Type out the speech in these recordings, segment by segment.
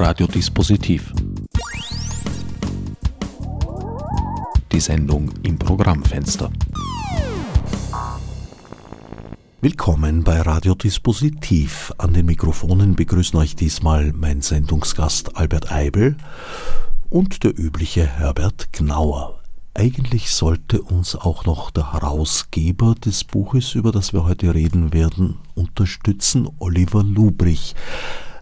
Radiodispositiv. Die Sendung im Programmfenster. Willkommen bei Radiodispositiv. An den Mikrofonen begrüßen euch diesmal mein Sendungsgast Albert Eibel und der übliche Herbert Gnauer. Eigentlich sollte uns auch noch der Herausgeber des Buches, über das wir heute reden werden, unterstützen, Oliver Lubrich.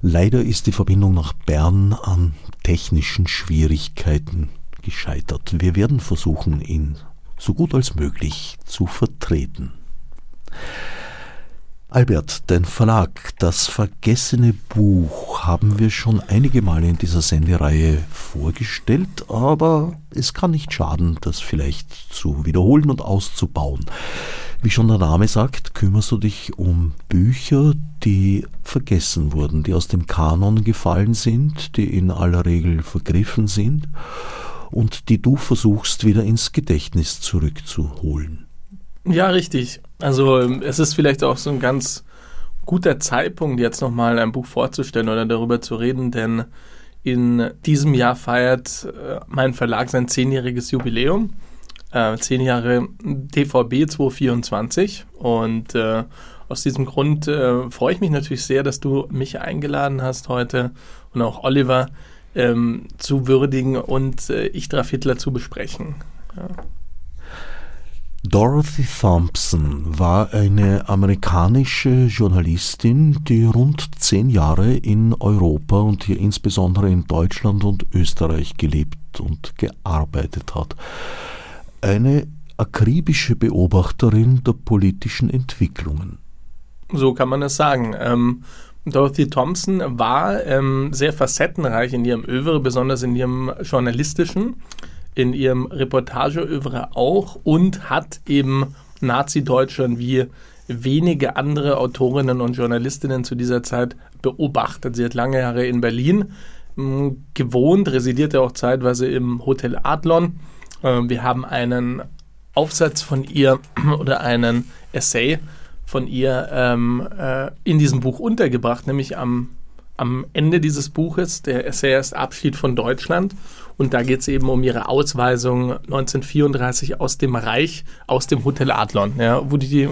Leider ist die Verbindung nach Bern an technischen Schwierigkeiten gescheitert. Wir werden versuchen, ihn so gut als möglich zu vertreten. Albert, dein Verlag, das vergessene Buch, haben wir schon einige Male in dieser Sendereihe vorgestellt, aber es kann nicht schaden, das vielleicht zu wiederholen und auszubauen. Wie schon der Name sagt, kümmerst du dich um Bücher, die vergessen wurden, die aus dem Kanon gefallen sind, die in aller Regel vergriffen sind und die du versuchst wieder ins Gedächtnis zurückzuholen. Ja, richtig. Also ähm, es ist vielleicht auch so ein ganz guter Zeitpunkt, jetzt nochmal ein Buch vorzustellen oder darüber zu reden, denn in diesem Jahr feiert äh, mein Verlag sein zehnjähriges Jubiläum. Äh, zehn Jahre DVB 224 und äh, aus diesem Grund äh, freue ich mich natürlich sehr, dass du mich eingeladen hast heute und auch Oliver ähm, zu würdigen und äh, Ichtraf Hitler zu besprechen. Ja. Dorothy Thompson war eine amerikanische Journalistin, die rund zehn Jahre in Europa und hier insbesondere in Deutschland und Österreich gelebt und gearbeitet hat. Eine akribische Beobachterin der politischen Entwicklungen. So kann man es sagen. Ähm, Dorothy Thompson war ähm, sehr facettenreich in ihrem Övre, besonders in ihrem journalistischen in ihrem Reportageövre auch und hat eben Nazi-Deutschland wie wenige andere Autorinnen und Journalistinnen zu dieser Zeit beobachtet. Sie hat lange Jahre in Berlin hm, gewohnt, residierte auch zeitweise im Hotel Adlon. Ähm, wir haben einen Aufsatz von ihr oder einen Essay von ihr ähm, äh, in diesem Buch untergebracht, nämlich am, am Ende dieses Buches. Der Essay ist Abschied von Deutschland. Und da geht es eben um ihre Ausweisung 1934 aus dem Reich, aus dem Hotel Adlon, ja, wo die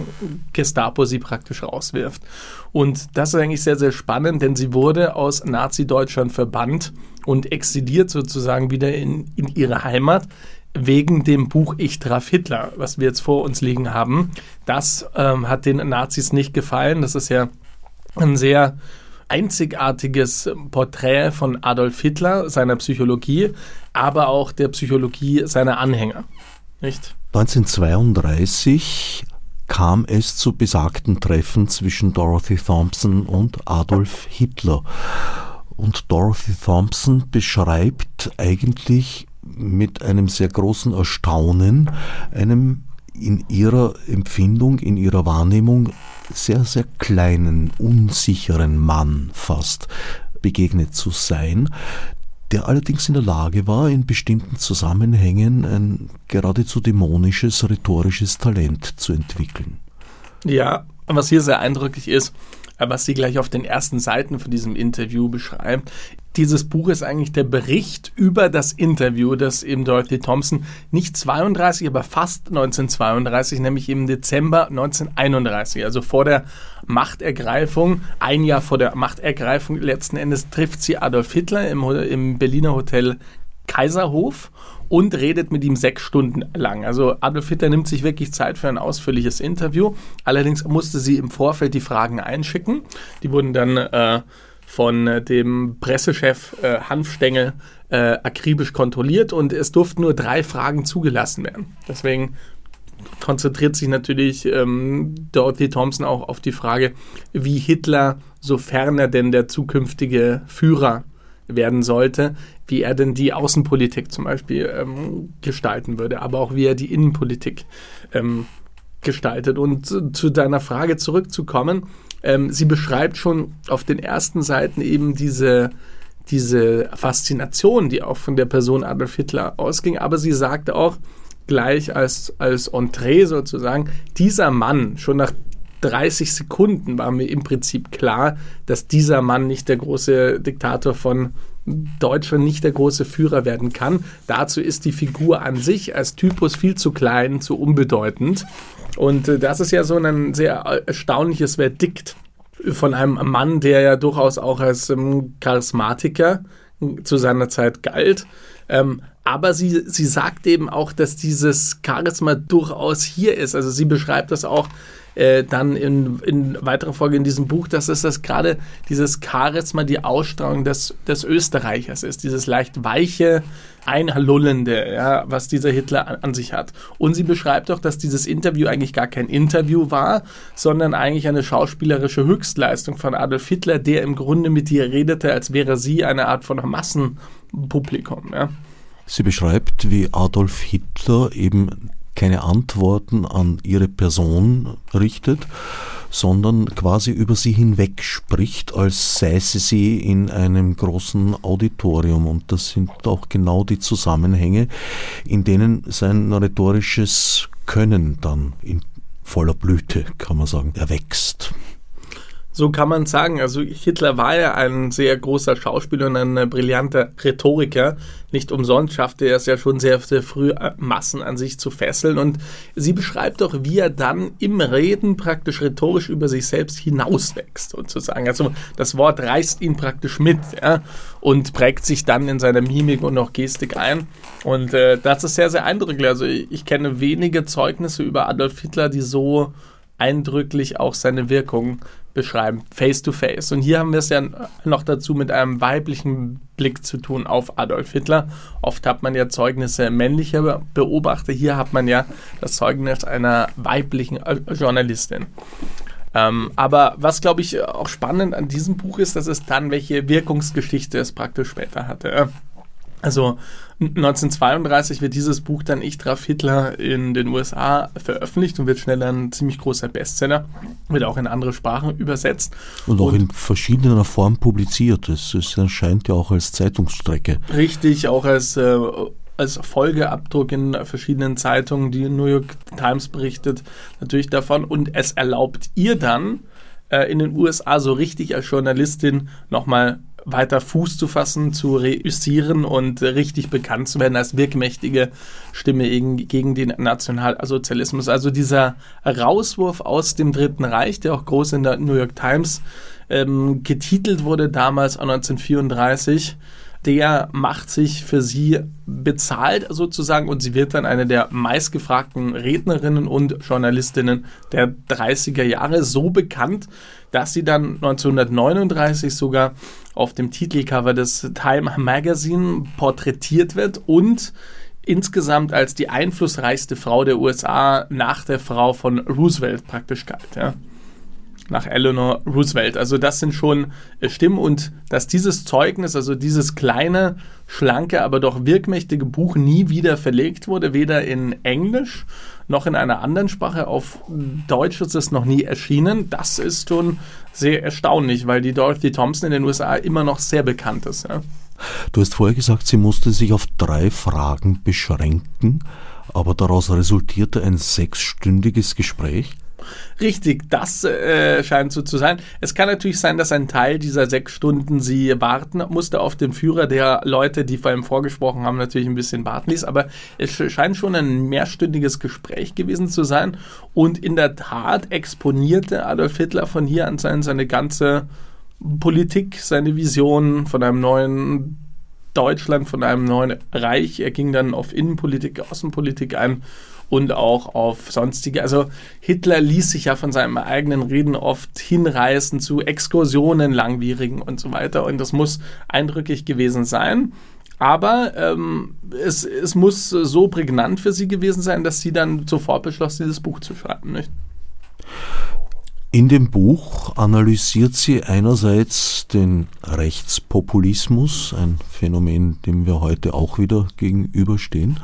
Gestapo sie praktisch rauswirft. Und das ist eigentlich sehr, sehr spannend, denn sie wurde aus Nazi-Deutschland verbannt und exiliert sozusagen wieder in, in ihre Heimat wegen dem Buch Ich traf Hitler, was wir jetzt vor uns liegen haben. Das ähm, hat den Nazis nicht gefallen. Das ist ja ein sehr einzigartiges Porträt von Adolf Hitler, seiner Psychologie, aber auch der Psychologie seiner Anhänger. Nicht? 1932 kam es zu besagten Treffen zwischen Dorothy Thompson und Adolf Hitler. Und Dorothy Thompson beschreibt eigentlich mit einem sehr großen Erstaunen, einem in ihrer Empfindung, in ihrer Wahrnehmung sehr, sehr kleinen, unsicheren Mann fast begegnet zu sein, der allerdings in der Lage war, in bestimmten Zusammenhängen ein geradezu dämonisches rhetorisches Talent zu entwickeln. Ja, was hier sehr eindrücklich ist, was sie gleich auf den ersten Seiten von diesem Interview beschreibt, dieses Buch ist eigentlich der Bericht über das Interview, das eben Dorothy Thompson nicht 32, aber fast 1932, nämlich im Dezember 1931, also vor der Machtergreifung, ein Jahr vor der Machtergreifung letzten Endes trifft sie Adolf Hitler im, im Berliner Hotel Kaiserhof und redet mit ihm sechs Stunden lang. Also Adolf Hitler nimmt sich wirklich Zeit für ein ausführliches Interview. Allerdings musste sie im Vorfeld die Fragen einschicken. Die wurden dann äh, von äh, dem Pressechef äh, Hanfstengel äh, akribisch kontrolliert und es durften nur drei Fragen zugelassen werden. Deswegen konzentriert sich natürlich ähm, Dorothy Thompson auch auf die Frage, wie Hitler, sofern er denn der zukünftige Führer werden sollte, wie er denn die Außenpolitik zum Beispiel ähm, gestalten würde, aber auch wie er die Innenpolitik ähm, gestaltet. Und zu, deiner Frage zurückzukommen, ähm, sie beschreibt schon auf den ersten Seiten eben diese, diese Faszination, die auch von der Person Adolf Hitler ausging, aber sie sagte auch gleich als, als Entree sozusagen, dieser Mann, schon nach 30 Sekunden war mir im Prinzip klar, dass dieser Mann nicht der große Diktator von Deutschland, nicht der große Führer werden kann. Dazu ist die Figur an sich als Typus viel zu klein, zu unbedeutend. Und äh, das ist ja so ein sehr erstaunliches Verdikt von einem Mann, der ja durchaus auch als ähm, Charismatiker zu seiner Zeit galt. Ähm, aber sie, sie sagt eben auch, dass dieses Charisma durchaus hier ist. Also sie beschreibt das auch äh, dann in, in weiterer Folge in diesem Buch, dass es das gerade dieses Charisma, die Ausstrahlung des, des Österreichers ist, dieses leicht weiche, einlullende, ja, was dieser Hitler an, an, sich hat. Und sie beschreibt auch, dass dieses Interview eigentlich gar kein Interview war, sondern eigentlich eine schauspielerische Höchstleistung von Adolf Hitler, der im Grunde mit ihr redete, als wäre sie eine Art von Massenpublikum. Ja. Sie beschreibt, wie Adolf Hitler eben keine Antworten an ihre Person richtet, sondern quasi über sie hinweg spricht, als säße sie in einem großen Auditorium. Und das sind auch genau die Zusammenhänge, in denen sein rhetorisches Können dann in voller Blüte, kann man sagen, erwächst. So kann man sagen. Also Hitler war ja ein sehr großer Schauspieler und ein brillanter Rhetoriker. Nicht umsonst schaffte er es ja schon sehr, sehr früh, äh, Massen an sich zu fesseln. Und sie beschreibt auch, wie er dann im Reden praktisch rhetorisch über sich selbst hinauswächst, sozusagen. Also das Wort reißt ihn praktisch mit ja, und prägt sich dann in seiner Mimik und auch Gestik ein. Und äh, das ist sehr, sehr eindrücklich. Also ich, ich kenne wenige Zeugnisse über Adolf Hitler, die so eindrücklich auch seine Wirkung beschreiben, face to face. Und hier haben wir es ja noch dazu mit einem weiblichen Blick zu tun auf Adolf Hitler. Oft hat man ja Zeugnisse männlicher Beobachter, hier hat man ja das Zeugnis einer weiblichen äh, Journalistin. Ähm, aber was, glaube ich, auch spannend an diesem Buch ist, dass es dann welche Wirkungsgeschichte es praktisch später hatte. Also 1932 wird dieses Buch dann Ich traf Hitler in den USA veröffentlicht und wird schnell ein ziemlich großer Bestseller, wird auch in andere Sprachen übersetzt. Und auch und in verschiedener Form publiziert. Es, es erscheint ja auch als Zeitungsstrecke. Richtig, auch als, äh, als Folgeabdruck in verschiedenen Zeitungen. Die New York Times berichtet natürlich davon und es erlaubt ihr dann, äh, in den USA so richtig als Journalistin nochmal weiter Fuß zu fassen, zu reüssieren und richtig bekannt zu werden als wirkmächtige Stimme gegen den Nationalsozialismus. Also dieser Rauswurf aus dem Dritten Reich, der auch groß in der New York Times ähm, getitelt wurde, damals 1934, der macht sich für sie bezahlt sozusagen und sie wird dann eine der meistgefragten Rednerinnen und Journalistinnen der 30er Jahre so bekannt, dass sie dann 1939 sogar auf dem Titelcover des Time Magazine porträtiert wird und insgesamt als die einflussreichste Frau der USA nach der Frau von Roosevelt praktisch galt. Ja nach Eleanor Roosevelt. Also das sind schon äh, Stimmen und dass dieses Zeugnis, also dieses kleine, schlanke, aber doch wirkmächtige Buch nie wieder verlegt wurde, weder in Englisch noch in einer anderen Sprache. Auf Deutsch ist es noch nie erschienen. Das ist schon sehr erstaunlich, weil die Dorothy Thompson in den USA immer noch sehr bekannt ist. Ja. Du hast vorher gesagt, sie musste sich auf drei Fragen beschränken, aber daraus resultierte ein sechsstündiges Gespräch. Richtig, das äh, scheint so zu sein. Es kann natürlich sein, dass ein Teil dieser sechs Stunden sie warten musste auf den Führer der Leute, die vor ihm vorgesprochen haben, natürlich ein bisschen warten ließ. Aber es scheint schon ein mehrstündiges Gespräch gewesen zu sein. Und in der Tat exponierte Adolf Hitler von hier an sein, seine ganze Politik, seine Vision von einem neuen Deutschland, von einem neuen Reich. Er ging dann auf Innenpolitik, Außenpolitik ein und auch auf sonstige. Also Hitler ließ sich ja von seinem eigenen Reden oft hinreißen zu Exkursionen, langwierigen und so weiter. Und das muss eindrücklich gewesen sein. Aber ähm, es, es muss so prägnant für sie gewesen sein, dass sie dann sofort beschloss, dieses Buch zu schreiben. Nicht? In dem Buch analysiert sie einerseits den Rechtspopulismus, ein Phänomen, dem wir heute auch wieder gegenüberstehen,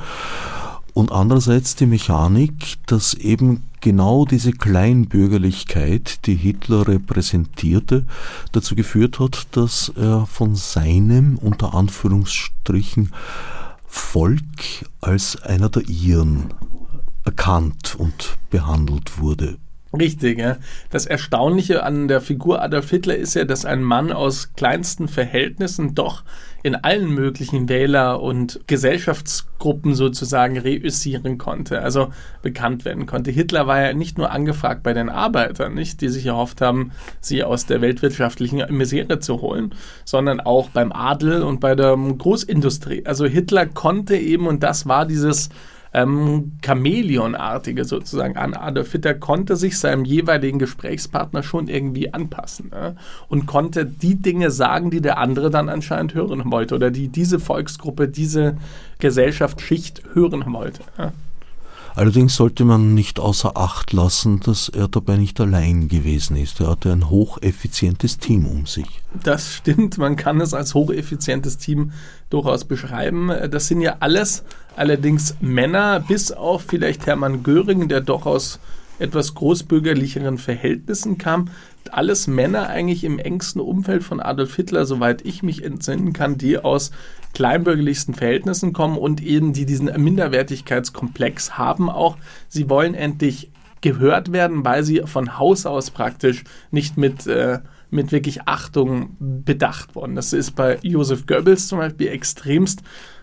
und andererseits die Mechanik, dass eben genau diese Kleinbürgerlichkeit, die Hitler repräsentierte, dazu geführt hat, dass er von seinem unter Anführungsstrichen Volk als einer der Iren erkannt und behandelt wurde. Richtig, ja. Das Erstaunliche an der Figur Adolf Hitler ist ja, dass ein Mann aus kleinsten Verhältnissen doch in allen möglichen Wähler- und Gesellschaftsgruppen sozusagen reüssieren konnte, also bekannt werden konnte. Hitler war ja nicht nur angefragt bei den Arbeitern, nicht, die sich erhofft haben, sie aus der weltwirtschaftlichen Misere zu holen, sondern auch beim Adel und bei der Großindustrie. Also Hitler konnte eben, und das war dieses ähm, Chamäleonartige sozusagen an. Adolf Hitler konnte sich seinem jeweiligen Gesprächspartner schon irgendwie anpassen äh, und konnte die Dinge sagen, die der andere dann anscheinend hören wollte oder die diese Volksgruppe, diese Gesellschaftsschicht hören wollte. Äh. Allerdings sollte man nicht außer Acht lassen, dass er dabei nicht allein gewesen ist. Er hatte ein hocheffizientes Team um sich. Das stimmt, man kann es als hocheffizientes Team durchaus beschreiben. Das sind ja alles allerdings Männer, bis auf vielleicht Hermann Göring, der doch aus etwas großbürgerlicheren Verhältnissen kam. Alles Männer eigentlich im engsten Umfeld von Adolf Hitler, soweit ich mich entsinnen kann, die aus kleinbürgerlichsten Verhältnissen kommen und eben die diesen Minderwertigkeitskomplex haben auch. Sie wollen endlich gehört werden, weil sie von Haus aus praktisch nicht mit, äh, mit wirklich Achtung bedacht wurden. Das ist bei Josef Goebbels zum Beispiel extremst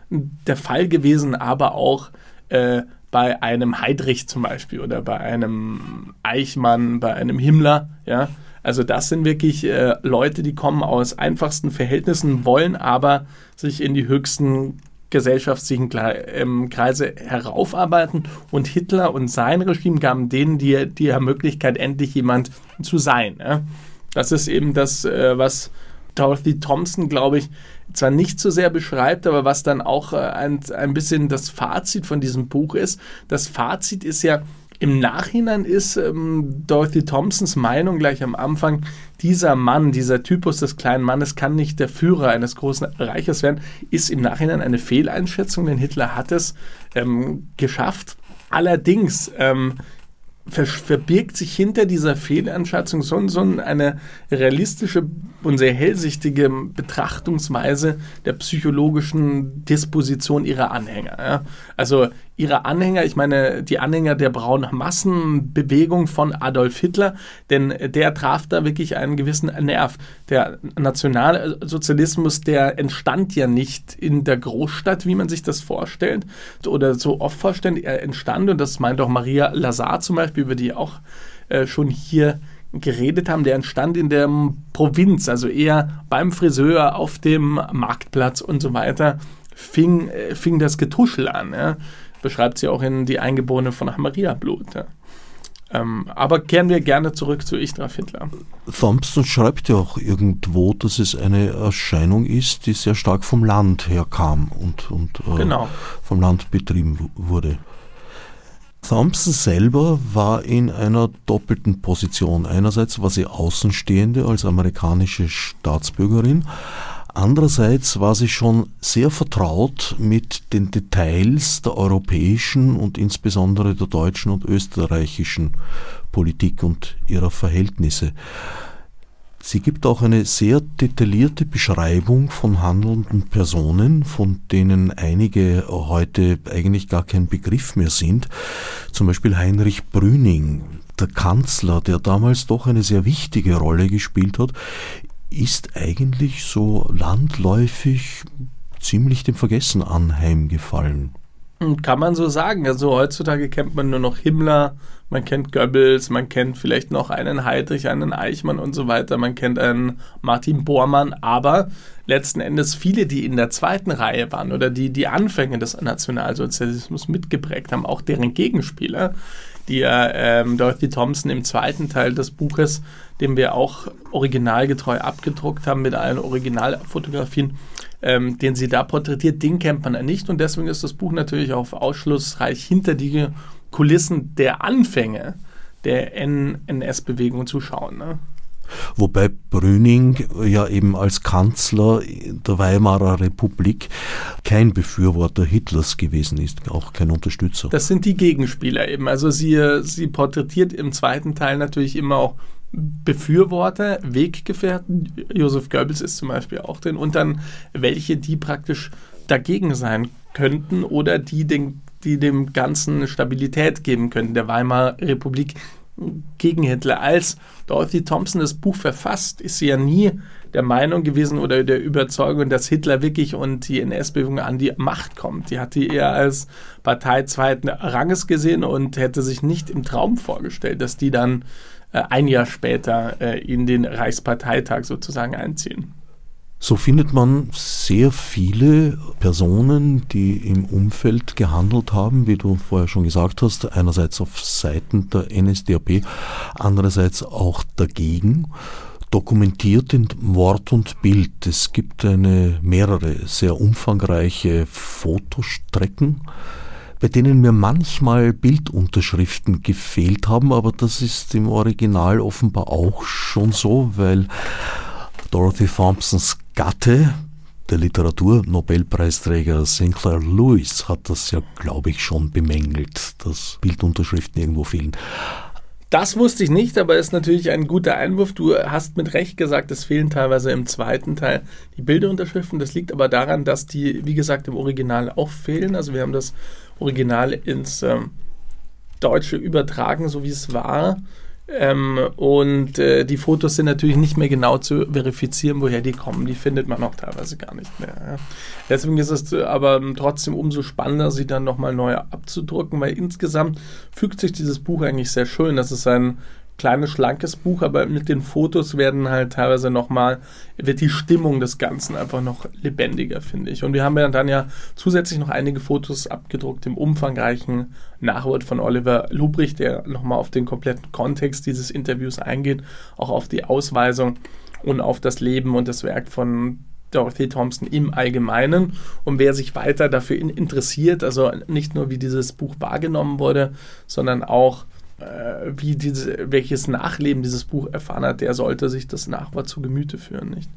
der Fall gewesen, aber auch äh, bei einem Heydrich zum Beispiel oder bei einem Eichmann, bei einem Himmler, ja. Also das sind wirklich äh, Leute, die kommen aus einfachsten Verhältnissen, wollen aber sich in die höchsten gesellschaftlichen ähm, Kreise heraufarbeiten und Hitler und sein Regime gaben denen die, die Möglichkeit, endlich jemand zu sein. Das ist eben das, äh, was Dorothy Thompson, glaube ich, zwar nicht so sehr beschreibt, aber was dann auch äh, ein, ein bisschen das Fazit von diesem Buch ist. Das Fazit ist ja, im Nachhinein ist ähm, Dorothy Thompsons Meinung gleich am Anfang, dieser Mann, dieser Typus des kleinen Mannes kann nicht der Führer eines großen Reiches werden, ist im Nachhinein eine Fehleinschätzung, denn Hitler hat es ähm, geschafft. Allerdings ähm, verbirgt sich hinter dieser Fehleinschätzung so, so eine realistische und sehr hellsichtige Betrachtungsweise der psychologischen Disposition ihrer Anhänger. Ja. Also ihre Anhänger, ich meine die Anhänger der braunen Massenbewegung von Adolf Hitler, denn der traf da wirklich einen gewissen Nerv. Der Nationalsozialismus, der entstand ja nicht in der Großstadt, wie man sich das vorstellt oder so oft vorstellt. Er entstand, und das meint auch Maria Lazar zum Beispiel, über die auch äh, schon hier geredet haben, der entstand in der Provinz, also eher beim Friseur, auf dem Marktplatz und so weiter, fing, äh, fing das Getuschel an. Ja beschreibt sie auch in Die Eingeborene von Maria Blut. Ja. Ähm, aber kehren wir gerne zurück zu Ichtraf Hitler. Thompson schreibt ja auch irgendwo, dass es eine Erscheinung ist, die sehr stark vom Land herkam und, und äh, genau. vom Land betrieben wurde. Thompson selber war in einer doppelten Position. Einerseits war sie Außenstehende als amerikanische Staatsbürgerin, Andererseits war sie schon sehr vertraut mit den Details der europäischen und insbesondere der deutschen und österreichischen Politik und ihrer Verhältnisse. Sie gibt auch eine sehr detaillierte Beschreibung von handelnden Personen, von denen einige heute eigentlich gar kein Begriff mehr sind. Zum Beispiel Heinrich Brüning, der Kanzler, der damals doch eine sehr wichtige Rolle gespielt hat, ist eigentlich so landläufig ziemlich dem Vergessen anheimgefallen. Kann man so sagen. Also heutzutage kennt man nur noch Himmler, man kennt Goebbels, man kennt vielleicht noch einen Heydrich, einen Eichmann und so weiter, man kennt einen Martin Bormann, aber letzten Endes viele, die in der zweiten Reihe waren oder die die Anfänge des Nationalsozialismus mitgeprägt haben, auch deren Gegenspieler, die ja ähm, Dorothy Thompson im zweiten Teil des Buches, den wir auch originalgetreu abgedruckt haben mit allen Originalfotografien, ähm, den sie da porträtiert, den kennt man ja nicht und deswegen ist das Buch natürlich auch ausschlussreich hinter die Kulissen der Anfänge der NS-Bewegung zu schauen. Ne? Wobei Brüning ja eben als Kanzler der Weimarer Republik kein Befürworter Hitlers gewesen ist, auch kein Unterstützer. Das sind die Gegenspieler eben. Also sie, sie porträtiert im zweiten Teil natürlich immer auch Befürworter, Weggefährten. Josef Goebbels ist zum Beispiel auch drin. Und dann welche, die praktisch dagegen sein könnten oder die, den, die dem Ganzen Stabilität geben könnten, der Weimarer Republik gegen Hitler. Als Dorothy Thompson das Buch verfasst, ist sie ja nie der Meinung gewesen oder der Überzeugung, dass Hitler wirklich und die NS-Bewegung an die Macht kommt. Die hat die eher als Partei zweiten Ranges gesehen und hätte sich nicht im Traum vorgestellt, dass die dann äh, ein Jahr später äh, in den Reichsparteitag sozusagen einziehen. So findet man sehr viele Personen, die im Umfeld gehandelt haben, wie du vorher schon gesagt hast, einerseits auf Seiten der NSDAP, andererseits auch dagegen, dokumentiert in Wort und Bild. Es gibt eine mehrere sehr umfangreiche Fotostrecken, bei denen mir manchmal Bildunterschriften gefehlt haben, aber das ist im Original offenbar auch schon so, weil Dorothy Thompsons Gatte, der Literaturnobelpreisträger Sinclair Lewis, hat das ja, glaube ich, schon bemängelt, dass Bildunterschriften irgendwo fehlen. Das wusste ich nicht, aber ist natürlich ein guter Einwurf. Du hast mit Recht gesagt, es fehlen teilweise im zweiten Teil die Bilderunterschriften. Das liegt aber daran, dass die, wie gesagt, im Original auch fehlen. Also wir haben das Original ins ähm, Deutsche übertragen, so wie es war. Ähm, und äh, die Fotos sind natürlich nicht mehr genau zu verifizieren, woher die kommen. Die findet man auch teilweise gar nicht mehr. Ja. Deswegen ist es aber trotzdem umso spannender, sie dann nochmal neu abzudrucken, weil insgesamt fügt sich dieses Buch eigentlich sehr schön. Das ist ein kleines, schlankes Buch, aber mit den Fotos werden halt teilweise nochmal, wird die Stimmung des Ganzen einfach noch lebendiger, finde ich. Und wir haben ja dann ja zusätzlich noch einige Fotos abgedruckt im umfangreichen Nachwort von Oliver Lubrich, der nochmal auf den kompletten Kontext dieses Interviews eingeht, auch auf die Ausweisung und auf das Leben und das Werk von Dorothy Thompson im Allgemeinen. Und wer sich weiter dafür interessiert, also nicht nur wie dieses Buch wahrgenommen wurde, sondern auch äh, wie diese, welches Nachleben dieses Buch erfahren hat, der sollte sich das Nachwort zu Gemüte führen, nicht?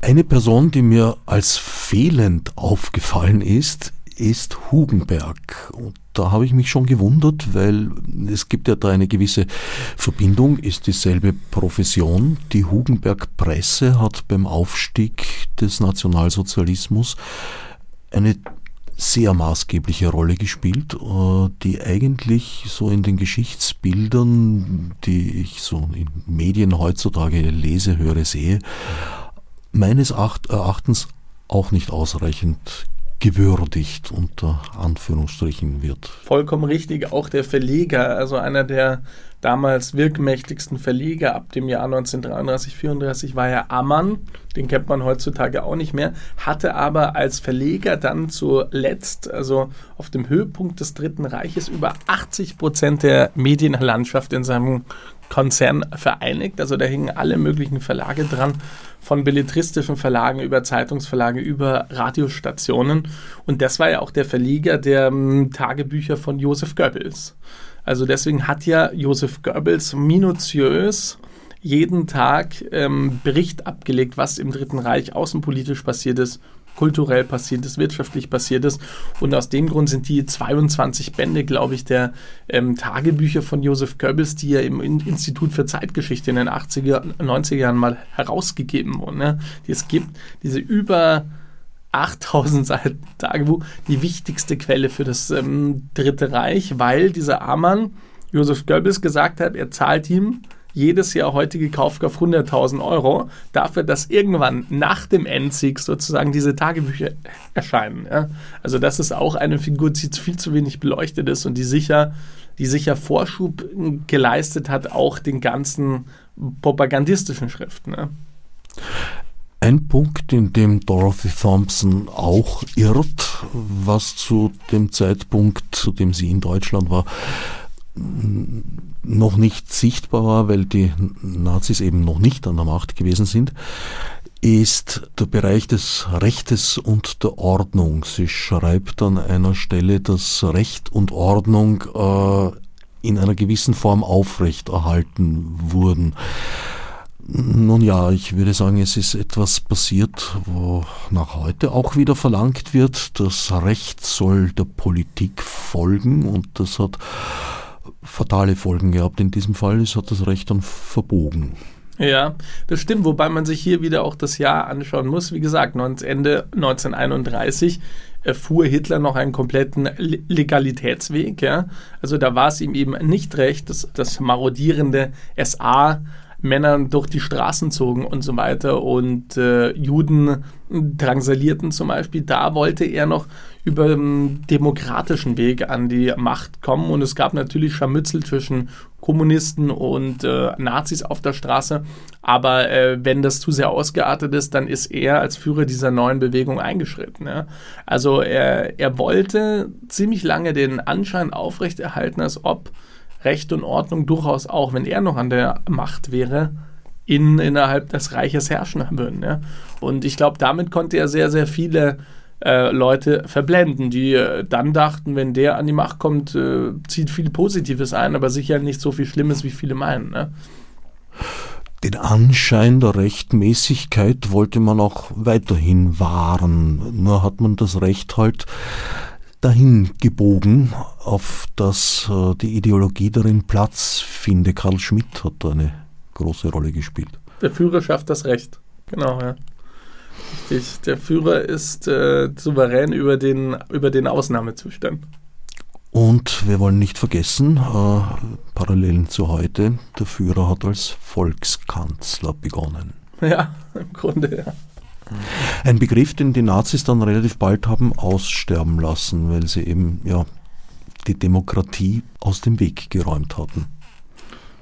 Eine Person, die mir als fehlend aufgefallen ist, ist Hugenberg. Und da habe ich mich schon gewundert, weil es gibt ja da eine gewisse Verbindung, ist dieselbe Profession. Die Hugenberg Presse hat beim Aufstieg des Nationalsozialismus eine sehr maßgebliche Rolle gespielt, äh, die eigentlich so in den Geschichtsbildern, die ich so in Medien heutzutage lese, höre, sehe, meines Erachtens auch nicht ausreichend gewürdigt unter Anführungsstrichen wird. Vollkommen richtig, auch der Verleger, also einer der damals wirkmächtigsten Verleger ab dem Jahr 1933, 34 war ja Ammann, den kennt man heutzutage auch nicht mehr, hatte aber als Verleger dann zuletzt, also auf dem Höhepunkt des Dritten Reiches, über 80 Prozent der Medienlandschaft in seinem Konzern vereinigt. Also da hingen alle möglichen Verlage dran, von belletristischen Verlagen über Zeitungsverlage über Radiostationen. Und das war ja auch der Verleger der m, Tagebücher von Josef Goebbels. Also deswegen hat ja Josef Goebbels minutiös jeden Tag ähm, Bericht abgelegt, was im Dritten Reich außenpolitisch passiert ist, kulturell passiert ist, wirtschaftlich passiert ist. Und aus dem Grund sind die 22 Bände, glaube ich, der ähm, Tagebücher von Josef Goebbels, die ja im Institut für Zeitgeschichte in den 80er, 90er Jahren mal herausgegeben wurden, ne? die es gibt, diese über 8000 Seiten Tagebuch die wichtigste Quelle für das ähm, Dritte Reich, weil dieser Amann Josef Goebbels gesagt hat, er zahlt ihm jedes Jahr heutige Kaufkraft 100.000 Euro dafür, dass irgendwann nach dem Endsieg sozusagen diese Tagebücher erscheinen. Ja? Also das ist auch eine Figur, die viel zu wenig beleuchtet ist und die sicher, die sicher Vorschub geleistet hat, auch den ganzen propagandistischen Schriften. Ja? Ein Punkt, in dem Dorothy Thompson auch irrt, was zu dem Zeitpunkt, zu dem sie in Deutschland war, noch nicht sichtbar war, weil die Nazis eben noch nicht an der Macht gewesen sind, ist der Bereich des Rechtes und der Ordnung. Sie schreibt an einer Stelle, dass Recht und Ordnung äh, in einer gewissen Form aufrechterhalten wurden. Nun ja, ich würde sagen, es ist etwas passiert, wo nach heute auch wieder verlangt wird, das Recht soll der Politik folgen und das hat fatale Folgen gehabt. In diesem Fall ist, hat das Recht dann verbogen. Ja, das stimmt, wobei man sich hier wieder auch das Jahr anschauen muss. Wie gesagt, Ende 1931 fuhr Hitler noch einen kompletten Legalitätsweg. Ja? Also da war es ihm eben nicht recht, dass das marodierende SA Männer durch die Straßen zogen und so weiter und äh, Juden drangsalierten zum Beispiel. Da wollte er noch über den demokratischen Weg an die Macht kommen und es gab natürlich Scharmützel zwischen Kommunisten und äh, Nazis auf der Straße. Aber äh, wenn das zu sehr ausgeartet ist, dann ist er als Führer dieser neuen Bewegung eingeschritten. Ja? Also er, er wollte ziemlich lange den Anschein aufrechterhalten, als ob Recht und Ordnung durchaus auch, wenn er noch an der Macht wäre, in, innerhalb des Reiches herrschen würden. Ja? Und ich glaube, damit konnte er sehr, sehr viele äh, Leute verblenden, die äh, dann dachten, wenn der an die Macht kommt, äh, zieht viel Positives ein, aber sicher nicht so viel Schlimmes, wie viele meinen. Ne? Den Anschein der Rechtmäßigkeit wollte man auch weiterhin wahren. Nur hat man das Recht halt dahin gebogen, auf dass äh, die Ideologie darin Platz finde. Karl Schmidt hat da eine große Rolle gespielt. Der Führer schafft das Recht. Genau, ja. Richtig. Der Führer ist äh, souverän über den, über den Ausnahmezustand. Und wir wollen nicht vergessen, äh, Parallelen zu heute, der Führer hat als Volkskanzler begonnen. Ja, im Grunde ja. Ein Begriff, den die Nazis dann relativ bald haben aussterben lassen, weil sie eben ja die Demokratie aus dem Weg geräumt hatten.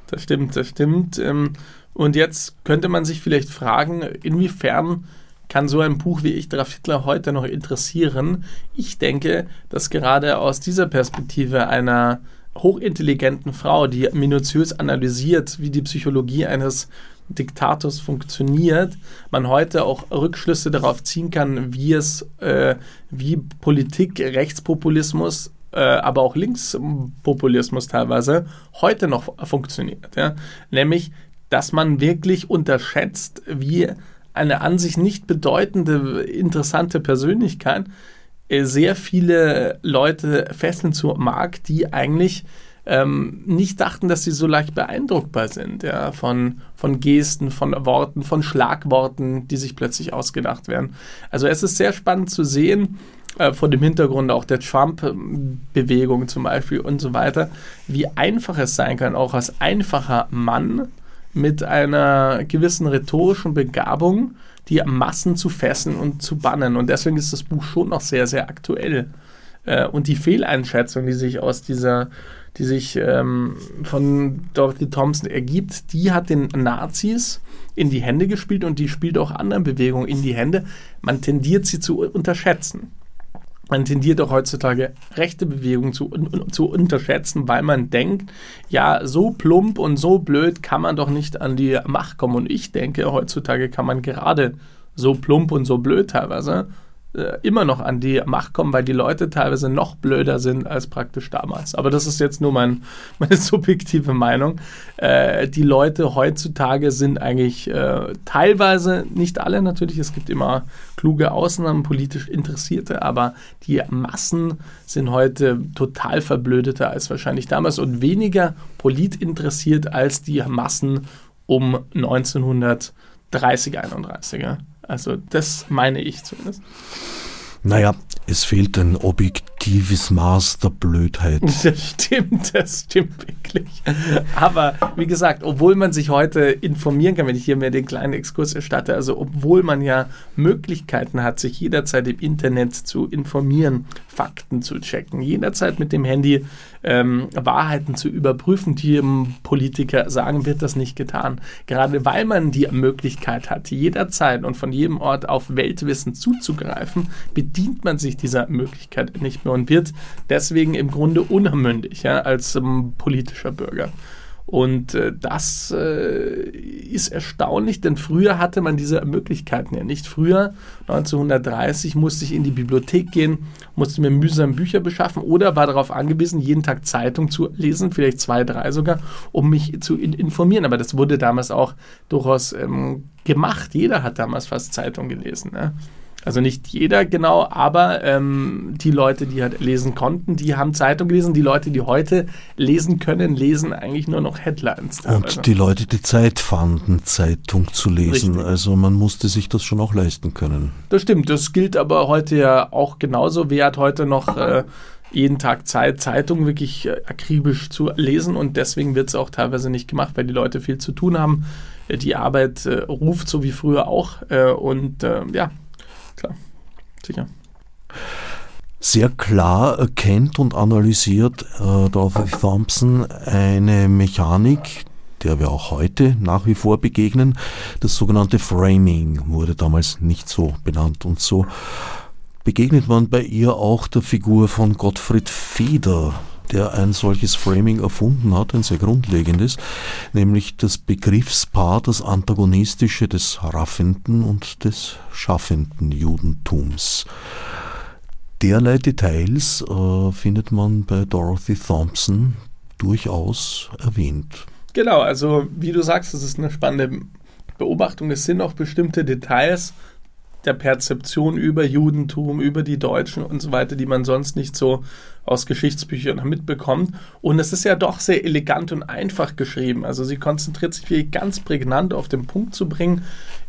Das stimmt, das stimmt. Ähm, und jetzt könnte man sich vielleicht fragen, inwiefern kann so ein Buch wie Ich Adolf Hitler heute noch interessieren? Ich denke, dass gerade aus dieser Perspektive einer hochintelligenten Frau, die minutiös analysiert, wie die Psychologie eines Diktators funktioniert, man heute auch Rückschlüsse darauf ziehen kann, wie es, äh, wie Politik, Rechtspopulismus, äh, aber auch Linkspopulismus teilweise heute noch funktioniert. Ja? Nämlich, dass man wirklich unterschätzt, wie eine an sich nicht bedeutende, interessante Persönlichkeit äh, sehr viele Leute fesseln zu mag, die eigentlich ähm, nicht dachten, dass sie so leicht beeindruckbar sind, ja, von, von Gesten, von Worten, von Schlagworten, die sich plötzlich ausgedacht werden. Also es ist sehr spannend zu sehen, äh, vor dem Hintergrund auch der Trump-Bewegung zum Beispiel und so weiter, wie einfach es sein kann, auch als einfacher Mann mit einer gewissen rhetorischen Begabung die Massen zu fesseln und zu bannen. Und deswegen ist das Buch schon noch sehr, sehr aktuell. Äh, und die Fehleinschätzung, die sich aus dieser die sich ähm, von Dorothy Thompson ergibt, die hat den Nazis in die Hände gespielt und die spielt auch anderen Bewegungen in die Hände. Man tendiert sie zu unterschätzen. Man tendiert auch heutzutage rechte Bewegungen zu, zu unterschätzen, weil man denkt, ja, so plump und so blöd kann man doch nicht an die Macht kommen. Und ich denke, heutzutage kann man gerade so plump und so blöd teilweise äh, immer noch an die Macht kommen, weil die Leute teilweise noch blöder sind als praktisch damals. Aber das ist jetzt nur mein, meine subjektive Meinung. Äh, die Leute heutzutage sind eigentlich äh, teilweise, nicht alle natürlich, es gibt immer kluge Ausnahmen, politisch Interessierte, aber die Massen sind heute total verblödeter als wahrscheinlich damals und weniger politinteressiert als die Massen um 1930, 31. Also das meine ich zumindest. Naja, es fehlt ein objektives Maß der Blödheit. Das stimmt, das stimmt wirklich. Aber wie gesagt, obwohl man sich heute informieren kann, wenn ich hier mir den kleinen Exkurs erstatte, also obwohl man ja Möglichkeiten hat, sich jederzeit im Internet zu informieren, Fakten zu checken, jederzeit mit dem Handy ähm, Wahrheiten zu überprüfen, die Politiker sagen, wird das nicht getan. Gerade weil man die Möglichkeit hat, jederzeit und von jedem Ort auf Weltwissen zuzugreifen, bedient man sich dieser Möglichkeit nicht mehr und wird deswegen im Grunde unermündig ja, als ähm, politischer Bürger. Und äh, das äh, ist erstaunlich, denn früher hatte man diese Möglichkeiten ja nicht. Früher, 1930, musste ich in die Bibliothek gehen, musste mir mühsam Bücher beschaffen oder war darauf angewiesen, jeden Tag Zeitung zu lesen, vielleicht zwei, drei sogar, um mich zu in informieren. Aber das wurde damals auch durchaus ähm, gemacht. Jeder hat damals fast Zeitung gelesen. Ne? Also nicht jeder genau, aber ähm, die Leute, die halt lesen konnten, die haben Zeitung gelesen. Die Leute, die heute lesen können, lesen eigentlich nur noch Headlines. Und die Leute, die Zeit fanden, Zeitung zu lesen. Richtig. Also man musste sich das schon auch leisten können. Das stimmt. Das gilt aber heute ja auch genauso. Wer hat heute noch äh, jeden Tag Zeit, Zeitung wirklich äh, akribisch zu lesen und deswegen wird es auch teilweise nicht gemacht, weil die Leute viel zu tun haben. Äh, die Arbeit äh, ruft so wie früher auch äh, und äh, ja, klar, sicher. Sehr klar erkennt und analysiert äh, Dorothy Thompson eine Mechanik, der wir auch heute nach wie vor begegnen. Das sogenannte Framing wurde damals nicht so benannt und so begegnet man bei ihr auch der Figur von Gottfried Feder, der ein solches Framing erfunden hat, ein sehr grundlegendes, nämlich das Begriffspaar, das antagonistische des raffenden und des schaffenden Judentums. Derlei Details äh, findet man bei Dorothy Thompson durchaus erwähnt. Genau, also wie du sagst, das ist eine spannende Beobachtung. Es sind auch bestimmte Details, der Perzeption über Judentum, über die Deutschen und so weiter, die man sonst nicht so aus Geschichtsbüchern mitbekommt. Und es ist ja doch sehr elegant und einfach geschrieben. Also sie konzentriert sich wirklich ganz prägnant auf den Punkt zu bringen,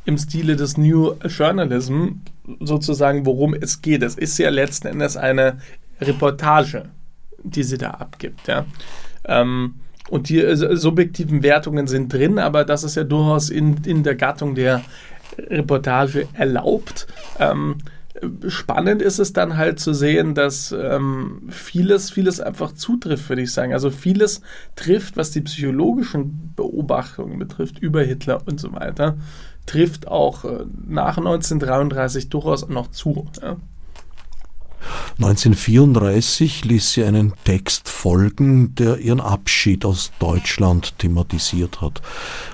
im Stile des New Journalism, sozusagen, worum es geht. Es ist ja letzten Endes eine Reportage, die sie da abgibt. Ja. Ähm, und die äh, subjektiven Wertungen sind drin, aber das ist ja durchaus in, in der Gattung der Reportage erlaubt. Ähm, spannend ist es dann halt zu sehen, dass ähm, vieles, vieles einfach zutrifft, würde ich sagen. Also vieles trifft, was die psychologischen Beobachtungen betrifft, über Hitler und so weiter, trifft auch äh, nach 1933 durchaus noch zu. Ja. 1934 ließ sie einen Text folgen, der ihren Abschied aus Deutschland thematisiert hat.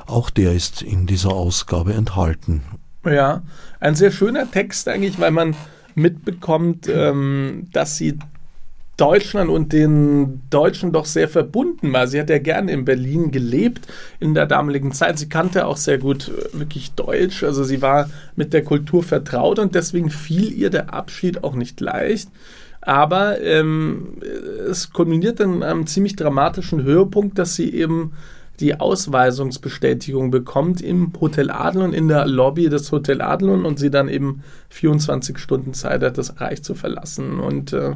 Auch der ist in dieser Ausgabe enthalten. Ja, ein sehr schöner Text eigentlich, weil man mitbekommt, ähm, dass sie Deutschland und den Deutschen doch sehr verbunden war. Sie hat ja gerne in Berlin gelebt in der damaligen Zeit. Sie kannte auch sehr gut äh, wirklich Deutsch. Also sie war mit der Kultur vertraut und deswegen fiel ihr der Abschied auch nicht leicht. Aber ähm, es kulminiert in einem ziemlich dramatischen Höhepunkt, dass sie eben die Ausweisungsbestätigung bekommt im Hotel Adlon, in der Lobby des Hotel Adlon und sie dann eben 24 Stunden Zeit hat, das Reich zu verlassen. Und äh,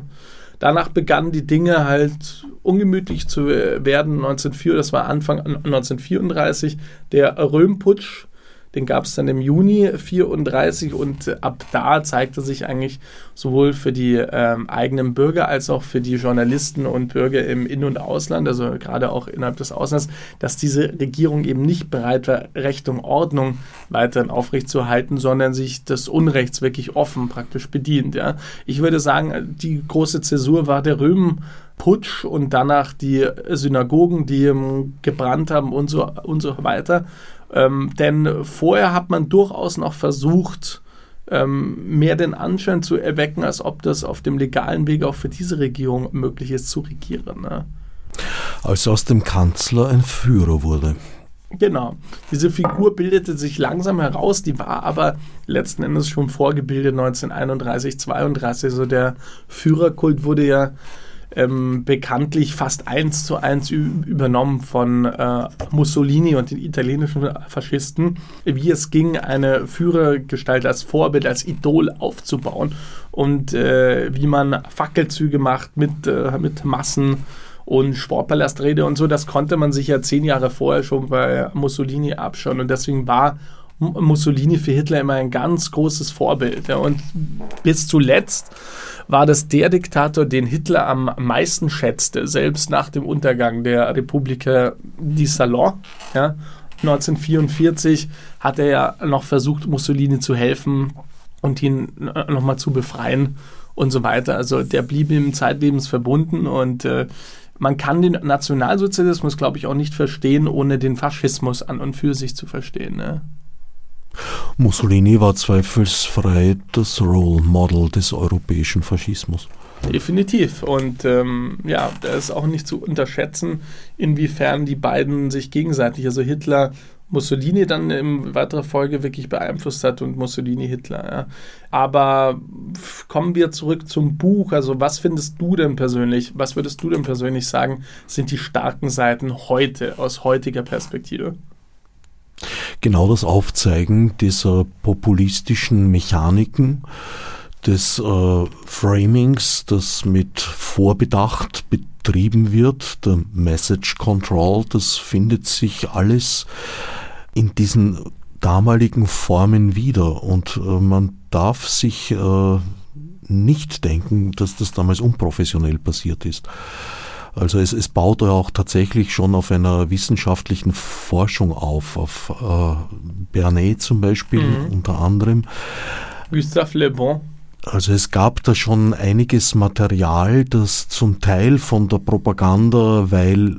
danach begannen die Dinge halt ungemütlich zu werden. 1904, das war Anfang 1934, der Röhmputsch den gab es dann im Juni 34 und ab da zeigte sich eigentlich sowohl für die ähm, eigenen Bürger als auch für die Journalisten und Bürger im In- und Ausland, also gerade auch innerhalb des Auslands, dass diese Regierung eben nicht bereit war, Recht und Ordnung weiterhin aufrechtzuerhalten, sondern sich des Unrechts wirklich offen praktisch bedient. Ja. Ich würde sagen, die große Zäsur war der Römen. Putsch und danach die Synagogen, die ähm, gebrannt haben und so, und so weiter. Ähm, denn vorher hat man durchaus noch versucht, ähm, mehr den Anschein zu erwecken, als ob das auf dem legalen Weg auch für diese Regierung möglich ist zu regieren. Ne? Als aus dem Kanzler ein Führer wurde. Genau. Diese Figur bildete sich langsam heraus, die war aber letzten Endes schon vorgebildet 1931, 32. Also der Führerkult wurde ja ähm, bekanntlich fast eins zu eins übernommen von äh, Mussolini und den italienischen Faschisten, wie es ging, eine Führergestalt als Vorbild, als Idol aufzubauen und äh, wie man Fackelzüge macht mit, äh, mit Massen und Sportpalastrede und so, das konnte man sich ja zehn Jahre vorher schon bei Mussolini abschauen und deswegen war Mussolini für Hitler immer ein ganz großes Vorbild. Ja. Und bis zuletzt war das der Diktator, den Hitler am meisten schätzte, selbst nach dem Untergang der Republika di Salon. Ja. 1944 hat er ja noch versucht, Mussolini zu helfen und ihn nochmal zu befreien und so weiter. Also der blieb ihm zeitlebens verbunden und äh, man kann den Nationalsozialismus, glaube ich, auch nicht verstehen, ohne den Faschismus an und für sich zu verstehen. Ne? Mussolini war zweifelsfrei das Role Model des europäischen Faschismus. Definitiv. Und ähm, ja, da ist auch nicht zu unterschätzen, inwiefern die beiden sich gegenseitig, also Hitler Mussolini dann in weiterer Folge wirklich beeinflusst hat und Mussolini Hitler. Ja. Aber kommen wir zurück zum Buch. Also was findest du denn persönlich, was würdest du denn persönlich sagen, sind die starken Seiten heute, aus heutiger Perspektive? Genau das Aufzeigen dieser populistischen Mechaniken, des äh, Framings, das mit Vorbedacht betrieben wird, der Message Control, das findet sich alles in diesen damaligen Formen wieder und äh, man darf sich äh, nicht denken, dass das damals unprofessionell passiert ist. Also es, es baut ja auch tatsächlich schon auf einer wissenschaftlichen Forschung auf, auf äh, Bernet zum Beispiel mhm. unter anderem. Gustave Le Bon. Also es gab da schon einiges Material, das zum Teil von der Propaganda, weil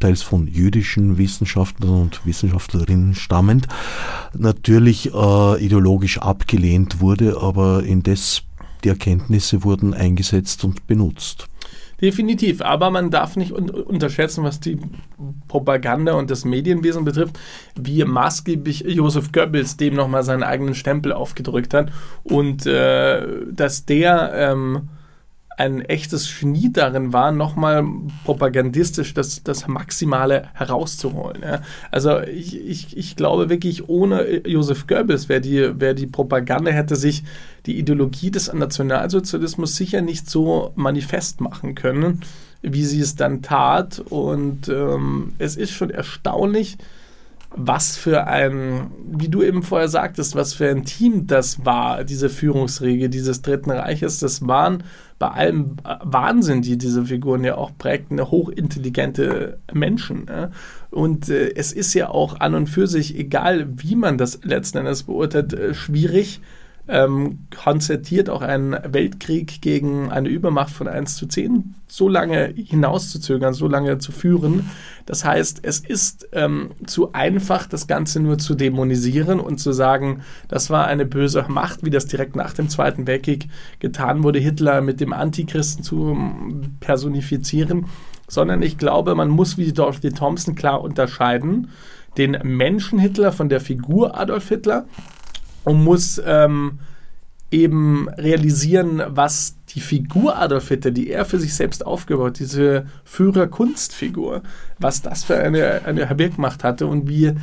teils von jüdischen Wissenschaftlern und Wissenschaftlerinnen stammend, natürlich äh, ideologisch abgelehnt wurde, aber indes die Erkenntnisse wurden eingesetzt und benutzt. Definitiv, aber man darf nicht un unterschätzen, was die Propaganda und das Medienwesen betrifft, wie maßgeblich Josef Goebbels dem nochmal seinen eigenen Stempel aufgedrückt hat und äh, dass der ähm, ein echtes Genie darin war, nochmal propagandistisch das, das Maximale herauszuholen. Ja. Also ich, ich, ich glaube wirklich, ohne Josef Goebbels wäre die, wär die Propaganda, hätte sich die Ideologie des Nationalsozialismus sicher nicht so manifest machen können, wie sie es dann tat. Und ähm, es ist schon erstaunlich, was für ein, wie du eben vorher sagtest, was für ein Team das war, diese Führungsregel dieses Dritten Reiches. Das waren bei allem Wahnsinn, die diese Figuren ja auch prägten, hochintelligente Menschen. Und äh, es ist ja auch an und für sich, egal wie man das letzten Endes beurteilt, äh, schwierig, ähm, konzertiert auch einen Weltkrieg gegen eine Übermacht von 1 zu 10 so lange hinauszuzögern, so lange zu führen. Das heißt, es ist ähm, zu einfach, das Ganze nur zu dämonisieren und zu sagen, das war eine böse Macht, wie das direkt nach dem Zweiten Weltkrieg getan wurde, Hitler mit dem Antichristen zu ähm, personifizieren, sondern ich glaube, man muss wie Dorothy Thompson klar unterscheiden, den Menschen Hitler von der Figur Adolf Hitler und muss ähm, eben realisieren, was die Figur Adolf Hitler, die er für sich selbst aufgebaut, diese Führer-Kunstfigur, was das für eine, eine Wirkmacht hatte und wie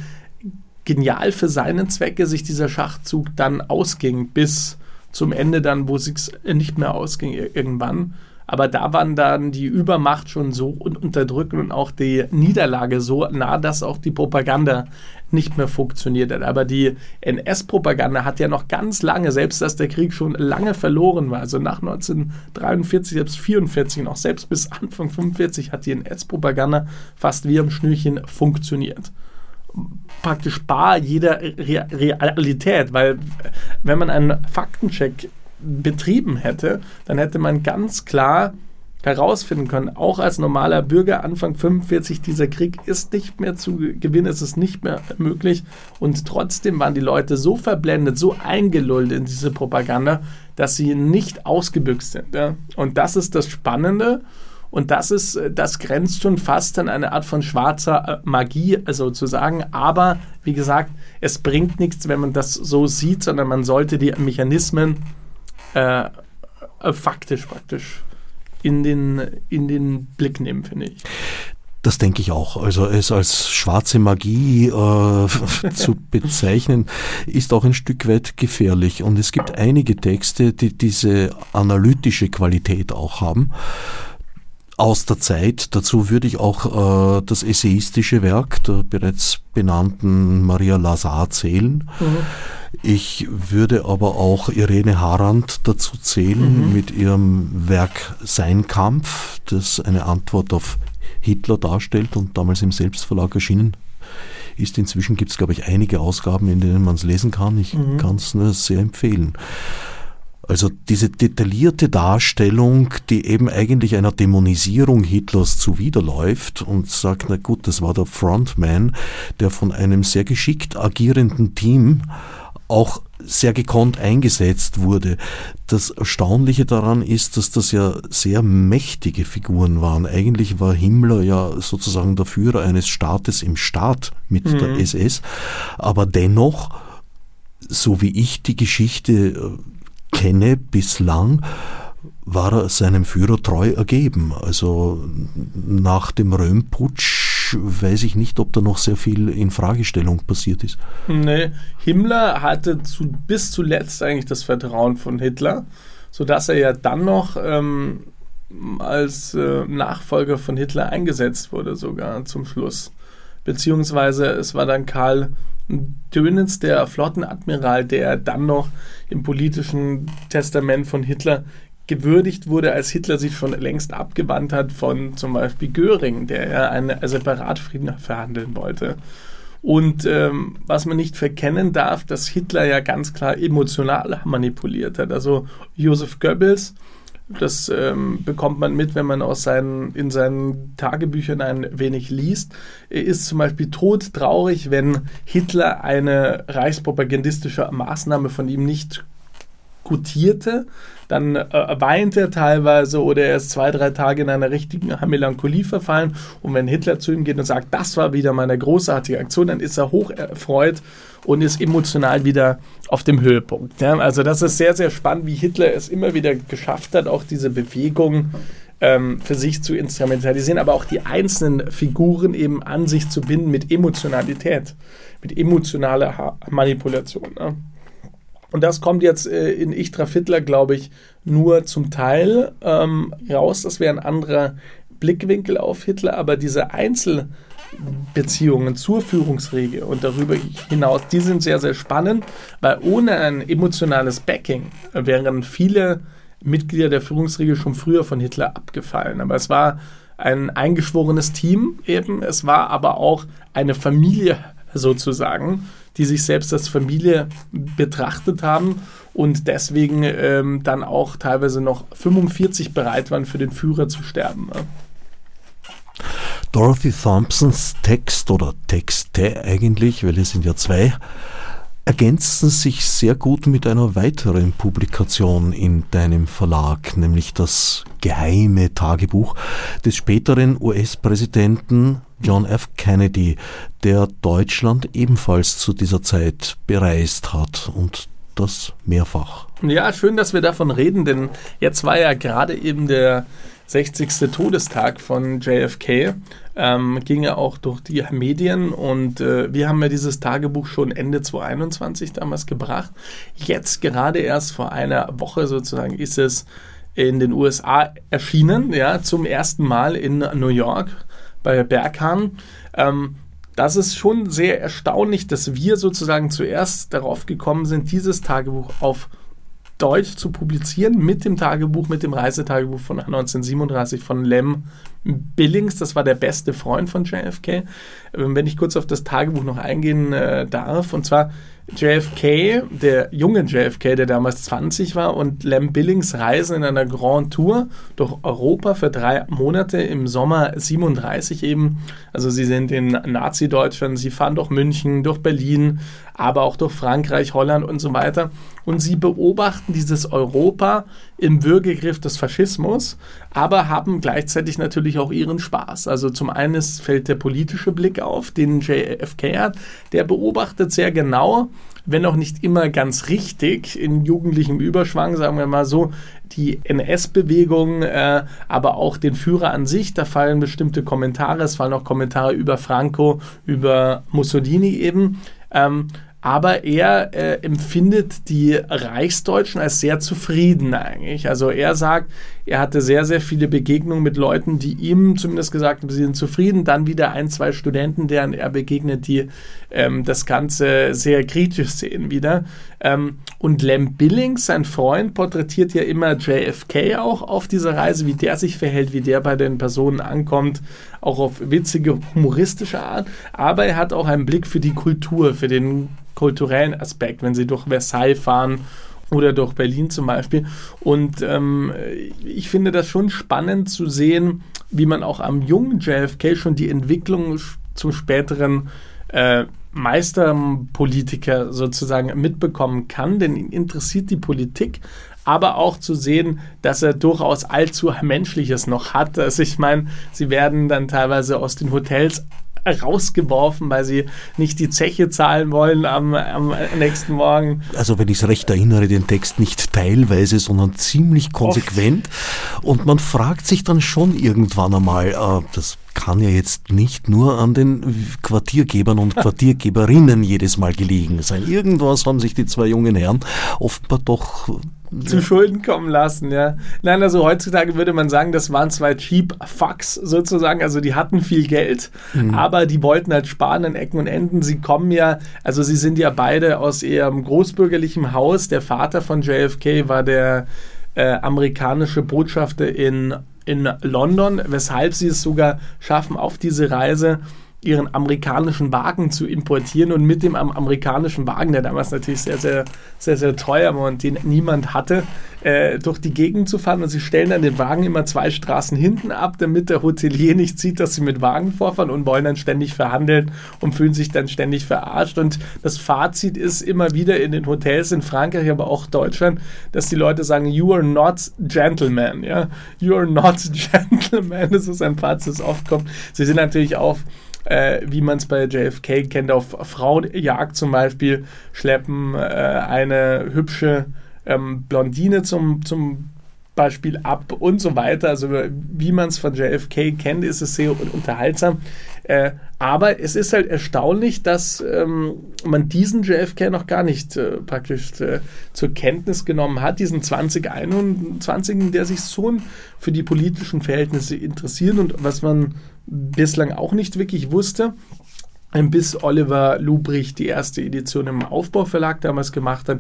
genial für seinen Zwecke sich dieser Schachzug dann ausging, bis zum Ende dann, wo es sich nicht mehr ausging irgendwann. Aber da waren dann die Übermacht schon so unterdrückend und auch die Niederlage so nah, dass auch die Propaganda nicht mehr funktioniert hat. Aber die NS-Propaganda hat ja noch ganz lange, selbst dass der Krieg schon lange verloren war, also nach 1943, selbst 1944, noch selbst bis Anfang 1945 hat die NS-Propaganda fast wie am Schnürchen funktioniert praktisch bar jeder Re Realität, weil wenn man einen Faktencheck betrieben hätte, dann hätte man ganz klar herausfinden können, auch als normaler Bürger Anfang 45, dieser Krieg ist nicht mehr zu gewinnen, es ist nicht mehr möglich. Und trotzdem waren die Leute so verblendet, so eingelullt in diese Propaganda, dass sie nicht ausgebüxt sind. Ja? Und das ist das Spannende. Und das ist, das grenzt schon fast an eine Art von schwarzer äh, Magie sozusagen. Aber wie gesagt, es bringt nichts, wenn man das so sieht, sondern man sollte die Mechanismen äh, äh, faktisch praktisch in den, in den Blick nehmen, finde ich. Das denke ich auch. Also es als schwarze Magie äh, zu bezeichnen, ist auch ein Stück weit gefährlich. Und es gibt einige Texte, die diese analytische Qualität auch haben. Aus der Zeit, dazu würde ich auch äh, das essayistische Werk der bereits benannten Maria Lazar zählen. Mhm ich würde aber auch Irene Harand dazu zählen mhm. mit ihrem Werk Sein Kampf, das eine Antwort auf Hitler darstellt und damals im Selbstverlag erschienen ist. Inzwischen gibt es, glaube ich, einige Ausgaben, in denen man es lesen kann. Ich mhm. kann es nur sehr empfehlen. Also diese detaillierte Darstellung, die eben eigentlich einer Dämonisierung Hitlers zuwiderläuft und sagt, na gut, das war der Frontman, der von einem sehr geschickt agierenden Team auch sehr gekonnt eingesetzt wurde. Das Erstaunliche daran ist, dass das ja sehr mächtige Figuren waren. Eigentlich war Himmler ja sozusagen der Führer eines Staates im Staat mit mhm. der SS, aber dennoch, so wie ich die Geschichte äh, kenne bislang, war er seinem Führer treu ergeben. Also nach dem Röhmputsch weiß ich nicht, ob da noch sehr viel in Fragestellung passiert ist. Nee, Himmler hatte zu, bis zuletzt eigentlich das Vertrauen von Hitler, sodass er ja dann noch ähm, als äh, Nachfolger von Hitler eingesetzt wurde, sogar zum Schluss. Beziehungsweise es war dann Karl Dönitz, der Flottenadmiral, der dann noch im politischen Testament von Hitler gewürdigt wurde, als Hitler sich schon längst abgewandt hat von zum Beispiel Göring, der ja einen Separatfrieden verhandeln wollte. Und ähm, was man nicht verkennen darf, dass Hitler ja ganz klar emotional manipuliert hat. Also Josef Goebbels, das ähm, bekommt man mit, wenn man aus seinen, in seinen Tagebüchern ein wenig liest, er ist zum Beispiel todtraurig, wenn Hitler eine reichspropagandistische Maßnahme von ihm nicht gutierte, dann äh, weint er teilweise oder er ist zwei, drei Tage in einer richtigen Melancholie verfallen. Und wenn Hitler zu ihm geht und sagt, das war wieder meine großartige Aktion, dann ist er hoch erfreut und ist emotional wieder auf dem Höhepunkt. Ja, also das ist sehr, sehr spannend, wie Hitler es immer wieder geschafft hat, auch diese Bewegung ähm, für sich zu instrumentalisieren, aber auch die einzelnen Figuren eben an sich zu binden mit Emotionalität, mit emotionaler Manipulation. Ne? Und das kommt jetzt äh, in Ichtra Fittler, glaube ich, nur zum Teil ähm, raus. Das wäre ein anderer Blickwinkel auf Hitler, aber diese Einzelbeziehungen zur Führungsriege und darüber hinaus, die sind sehr, sehr spannend, weil ohne ein emotionales Backing wären viele Mitglieder der Führungsriege schon früher von Hitler abgefallen. Aber es war ein eingeschworenes Team eben, es war aber auch eine Familie sozusagen die sich selbst als Familie betrachtet haben und deswegen ähm, dann auch teilweise noch 45 bereit waren, für den Führer zu sterben. Ne? Dorothy Thompsons Text oder Texte eigentlich, weil es sind ja zwei, ergänzen sich sehr gut mit einer weiteren Publikation in deinem Verlag, nämlich das geheime Tagebuch des späteren US-Präsidenten John F. Kennedy, der Deutschland ebenfalls zu dieser Zeit bereist hat und das mehrfach. Ja, schön, dass wir davon reden, denn jetzt war ja gerade eben der 60. Todestag von JFK, ähm, ging ja auch durch die Medien und äh, wir haben ja dieses Tagebuch schon Ende 2021 damals gebracht. Jetzt gerade erst vor einer Woche sozusagen ist es in den USA erschienen, ja, zum ersten Mal in New York bei Berghahn. Ähm, das ist schon sehr erstaunlich, dass wir sozusagen zuerst darauf gekommen sind, dieses Tagebuch auf Deutsch zu publizieren mit dem Tagebuch, mit dem Reisetagebuch von 1937 von Lem Billings. Das war der beste Freund von JFK. Ähm, wenn ich kurz auf das Tagebuch noch eingehen äh, darf, und zwar JFK, der junge JFK, der damals 20 war, und Lem Billings reisen in einer Grand Tour durch Europa für drei Monate im Sommer 37 eben. Also sie sind in Nazi-Deutschland, sie fahren durch München, durch Berlin, aber auch durch Frankreich, Holland und so weiter. Und sie beobachten dieses Europa im Würgegriff des Faschismus, aber haben gleichzeitig natürlich auch ihren Spaß. Also zum einen fällt der politische Blick auf, den JFK hat, der beobachtet sehr genau, wenn auch nicht immer ganz richtig, in jugendlichem Überschwang, sagen wir mal so, die NS-Bewegung, äh, aber auch den Führer an sich. Da fallen bestimmte Kommentare, es fallen auch Kommentare über Franco, über Mussolini eben. Ähm, aber er äh, empfindet die Reichsdeutschen als sehr zufrieden eigentlich. Also er sagt, er hatte sehr, sehr viele Begegnungen mit Leuten, die ihm zumindest gesagt haben, sie sind zufrieden. Dann wieder ein, zwei Studenten, deren er begegnet, die ähm, das Ganze sehr kritisch sehen wieder. Ähm, und Lem Billings, sein Freund, porträtiert ja immer JFK auch auf dieser Reise, wie der sich verhält, wie der bei den Personen ankommt, auch auf witzige, humoristische Art. Aber er hat auch einen Blick für die Kultur, für den kulturellen Aspekt, wenn sie durch Versailles fahren oder durch Berlin zum Beispiel. Und ähm, ich finde das schon spannend zu sehen, wie man auch am jungen JFK schon die Entwicklung zum späteren äh, Meisterpolitiker sozusagen mitbekommen kann, denn ihn interessiert die Politik, aber auch zu sehen, dass er durchaus allzu Menschliches noch hat. Also ich meine, sie werden dann teilweise aus den Hotels rausgeworfen, weil sie nicht die Zeche zahlen wollen am, am nächsten Morgen. Also wenn ich es recht erinnere, den Text nicht teilweise, sondern ziemlich konsequent. Oft. Und man fragt sich dann schon irgendwann einmal, äh, das kann ja jetzt nicht nur an den Quartiergebern und Quartiergeberinnen jedes Mal gelegen sein. Irgendwas haben sich die zwei jungen Herren offenbar doch zu Schulden kommen lassen, ja. Nein, also heutzutage würde man sagen, das waren zwei Cheap Fucks sozusagen. Also die hatten viel Geld, mhm. aber die wollten halt sparen an Ecken und Enden. Sie kommen ja, also sie sind ja beide aus ihrem großbürgerlichen Haus. Der Vater von JFK war der äh, amerikanische Botschafter in, in London, weshalb sie es sogar schaffen, auf diese Reise ihren amerikanischen Wagen zu importieren und mit dem amerikanischen Wagen, der damals natürlich sehr, sehr, sehr, sehr teuer war und den niemand hatte, äh, durch die Gegend zu fahren. Und sie stellen dann den Wagen immer zwei Straßen hinten ab, damit der Hotelier nicht sieht, dass sie mit Wagen vorfahren und wollen dann ständig verhandeln und fühlen sich dann ständig verarscht. Und das Fazit ist immer wieder in den Hotels in Frankreich, aber auch Deutschland, dass die Leute sagen, you are not gentleman. Ja? You are not gentleman. Das ist ein Fazit, das oft kommt. Sie sind natürlich auch äh, wie man es bei JFK kennt, auf Frauenjagd zum Beispiel, schleppen äh, eine hübsche ähm, Blondine zum, zum Beispiel ab und so weiter. Also wie man es von JFK kennt, ist es sehr unterhaltsam. Äh, aber es ist halt erstaunlich, dass ähm, man diesen JFK noch gar nicht äh, praktisch äh, zur Kenntnis genommen hat, diesen 2021, der sich so für die politischen Verhältnisse interessiert und was man bislang auch nicht wirklich wusste, bis Oliver Lubrich die erste Edition im Aufbauverlag damals gemacht hat,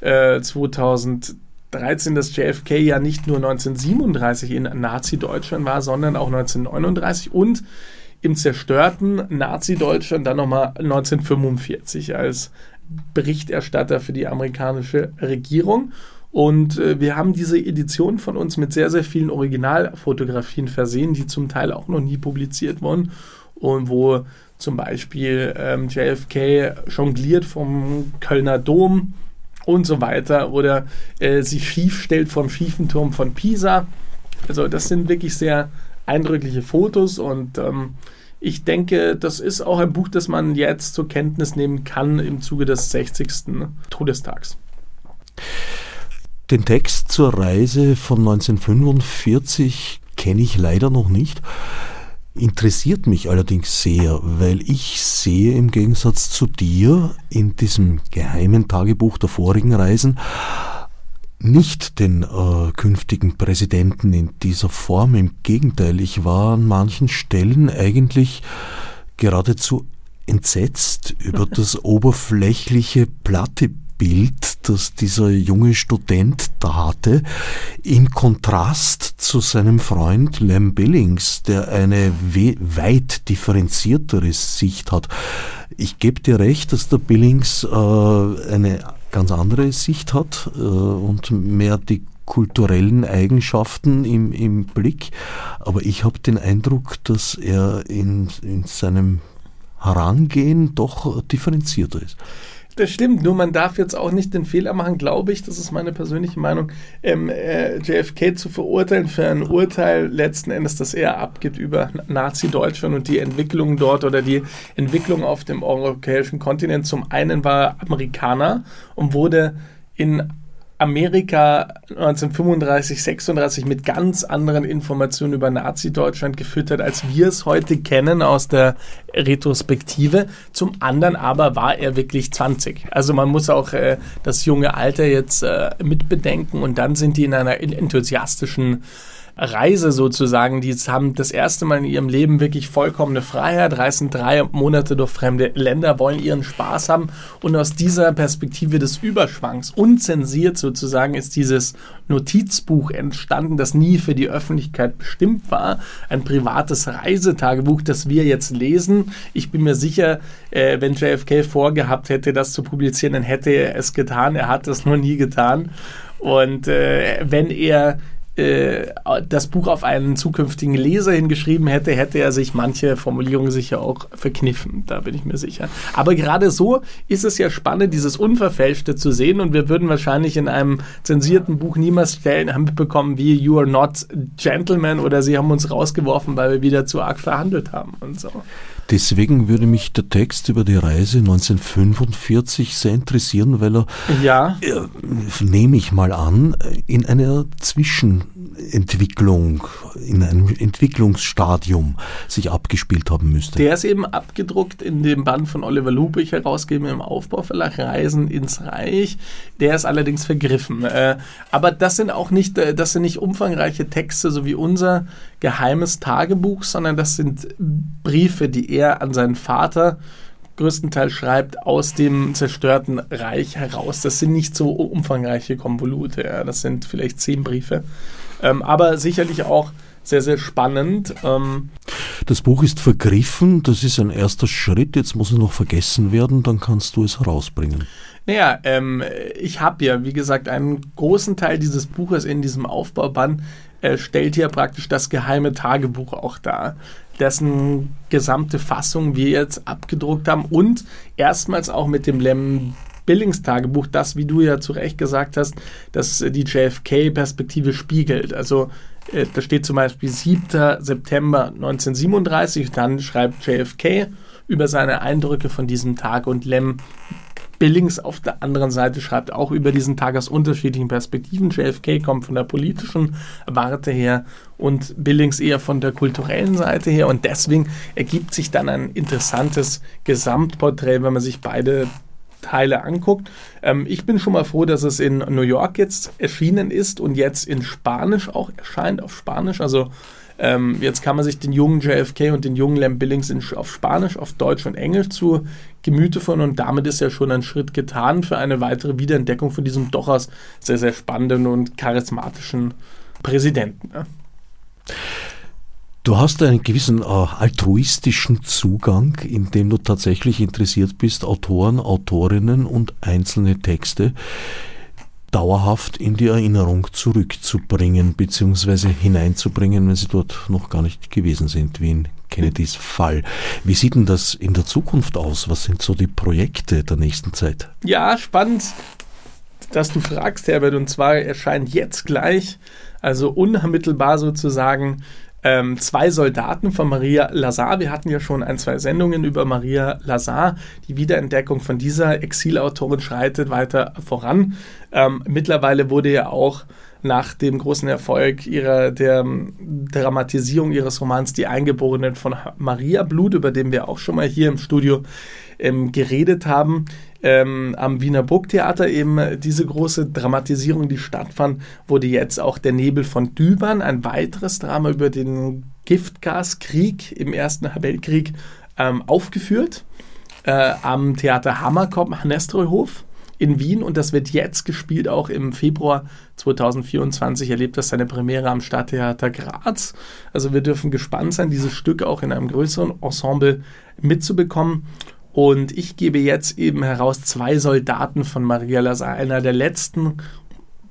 äh, 2013, dass JFK ja nicht nur 1937 in Nazi-Deutschland war, sondern auch 1939 und im zerstörten Nazi-Deutschland dann nochmal 1945 als Berichterstatter für die amerikanische Regierung. Und äh, wir haben diese Edition von uns mit sehr, sehr vielen Originalfotografien versehen, die zum Teil auch noch nie publiziert wurden und wo zum Beispiel ähm, JFK jongliert vom Kölner Dom und so weiter oder äh, sich schief stellt vom schiefen Turm von Pisa. Also das sind wirklich sehr eindrückliche Fotos und ähm, ich denke, das ist auch ein Buch, das man jetzt zur Kenntnis nehmen kann im Zuge des 60. Todestags. Den Text zur Reise von 1945 kenne ich leider noch nicht, interessiert mich allerdings sehr, weil ich sehe im Gegensatz zu dir in diesem geheimen Tagebuch der vorigen Reisen nicht den äh, künftigen Präsidenten in dieser Form. Im Gegenteil, ich war an manchen Stellen eigentlich geradezu entsetzt über das oberflächliche, platte Bild, das dieser junge Student da hatte, im Kontrast zu seinem Freund Lem Billings, der eine weit differenziertere Sicht hat. Ich gebe dir recht, dass der Billings äh, eine ganz andere Sicht hat äh, und mehr die kulturellen Eigenschaften im, im Blick. Aber ich habe den Eindruck, dass er in, in seinem Herangehen doch differenzierter ist. Das stimmt, nur man darf jetzt auch nicht den Fehler machen, glaube ich, das ist meine persönliche Meinung, ähm, äh, JFK zu verurteilen für ein Urteil letzten Endes, das er abgibt über Nazi-Deutschland und die Entwicklung dort oder die Entwicklung auf dem europäischen Kontinent. Zum einen war er Amerikaner und wurde in Amerika 1935, 36 mit ganz anderen Informationen über Nazi-Deutschland gefüttert, als wir es heute kennen aus der Retrospektive. Zum anderen aber war er wirklich 20. Also man muss auch äh, das junge Alter jetzt äh, mitbedenken und dann sind die in einer enthusiastischen Reise sozusagen. Die haben das erste Mal in ihrem Leben wirklich vollkommene Freiheit, reisen drei Monate durch fremde Länder, wollen ihren Spaß haben. Und aus dieser Perspektive des Überschwangs, unzensiert sozusagen, ist dieses Notizbuch entstanden, das nie für die Öffentlichkeit bestimmt war. Ein privates Reisetagebuch, das wir jetzt lesen. Ich bin mir sicher, äh, wenn JFK vorgehabt hätte, das zu publizieren, dann hätte er es getan. Er hat es nur nie getan. Und äh, wenn er das Buch auf einen zukünftigen Leser hingeschrieben hätte, hätte er sich manche Formulierungen sicher auch verkniffen. Da bin ich mir sicher. Aber gerade so ist es ja spannend, dieses Unverfälschte zu sehen. Und wir würden wahrscheinlich in einem zensierten Buch niemals Stellen mitbekommen wie You are not gentleman oder sie haben uns rausgeworfen, weil wir wieder zu arg verhandelt haben und so. Deswegen würde mich der Text über die Reise 1945 sehr interessieren, weil er, ja. äh, nehme ich mal an, in einer Zwischenentwicklung, in einem Entwicklungsstadium sich abgespielt haben müsste. Der ist eben abgedruckt in dem Band von Oliver Lubich herausgegeben im Aufbauverlag Reisen ins Reich. Der ist allerdings vergriffen. Äh, aber das sind auch nicht, äh, das sind nicht umfangreiche Texte, so wie unser geheimes Tagebuch, sondern das sind Briefe, die er an seinen Vater größtenteils schreibt aus dem zerstörten Reich heraus. Das sind nicht so umfangreiche Konvolute, ja. das sind vielleicht zehn Briefe, ähm, aber sicherlich auch sehr, sehr spannend. Ähm das Buch ist vergriffen, das ist ein erster Schritt, jetzt muss es noch vergessen werden, dann kannst du es herausbringen. Naja, ähm, ich habe ja, wie gesagt, einen großen Teil dieses Buches in diesem Aufbauband äh, stellt hier praktisch das geheime Tagebuch auch dar, dessen gesamte Fassung wir jetzt abgedruckt haben und erstmals auch mit dem Lem Billings Tagebuch, das, wie du ja zu Recht gesagt hast, dass die JFK-Perspektive spiegelt. Also äh, da steht zum Beispiel 7. September 1937, dann schreibt JFK über seine Eindrücke von diesem Tag und Lem Billings auf der anderen Seite schreibt auch über diesen Tag aus unterschiedlichen Perspektiven. JFK kommt von der politischen Warte her und Billings eher von der kulturellen Seite her. Und deswegen ergibt sich dann ein interessantes Gesamtporträt, wenn man sich beide Teile anguckt. Ähm, ich bin schon mal froh, dass es in New York jetzt erschienen ist und jetzt in Spanisch auch erscheint, auf Spanisch. Also ähm, jetzt kann man sich den jungen JFK und den jungen Lamb Billings in, auf Spanisch, auf Deutsch und Englisch zu Gemüte führen und damit ist ja schon ein Schritt getan für eine weitere Wiederentdeckung von diesem durchaus sehr, sehr spannenden und charismatischen Präsidenten. Ja. Du hast einen gewissen äh, altruistischen Zugang, in dem du tatsächlich interessiert bist, Autoren, Autorinnen und einzelne Texte dauerhaft in die Erinnerung zurückzubringen bzw. hineinzubringen, wenn sie dort noch gar nicht gewesen sind, wie in Kennedys Fall. Wie sieht denn das in der Zukunft aus? Was sind so die Projekte der nächsten Zeit? Ja, spannend, dass du fragst, Herbert. Und zwar erscheint jetzt gleich, also unmittelbar sozusagen, ähm, zwei Soldaten von Maria Lazar. Wir hatten ja schon ein, zwei Sendungen über Maria Lazar. Die Wiederentdeckung von dieser Exilautorin schreitet weiter voran. Ähm, mittlerweile wurde ja auch nach dem großen Erfolg ihrer, der Dramatisierung ihres Romans Die Eingeborenen von Maria Blut, über den wir auch schon mal hier im Studio ähm, geredet haben, ähm, am Wiener Burgtheater eben diese große Dramatisierung, die stattfand, wurde jetzt auch Der Nebel von Dübern, ein weiteres Drama über den Giftgaskrieg im Ersten Weltkrieg, ähm, aufgeführt äh, am Theater Hammerkopf, Nestroyhof in Wien und das wird jetzt gespielt, auch im Februar 2024 erlebt das seine Premiere am Stadttheater Graz. Also wir dürfen gespannt sein, dieses Stück auch in einem größeren Ensemble mitzubekommen. Und ich gebe jetzt eben heraus zwei Soldaten von Maria Lazar, einer der letzten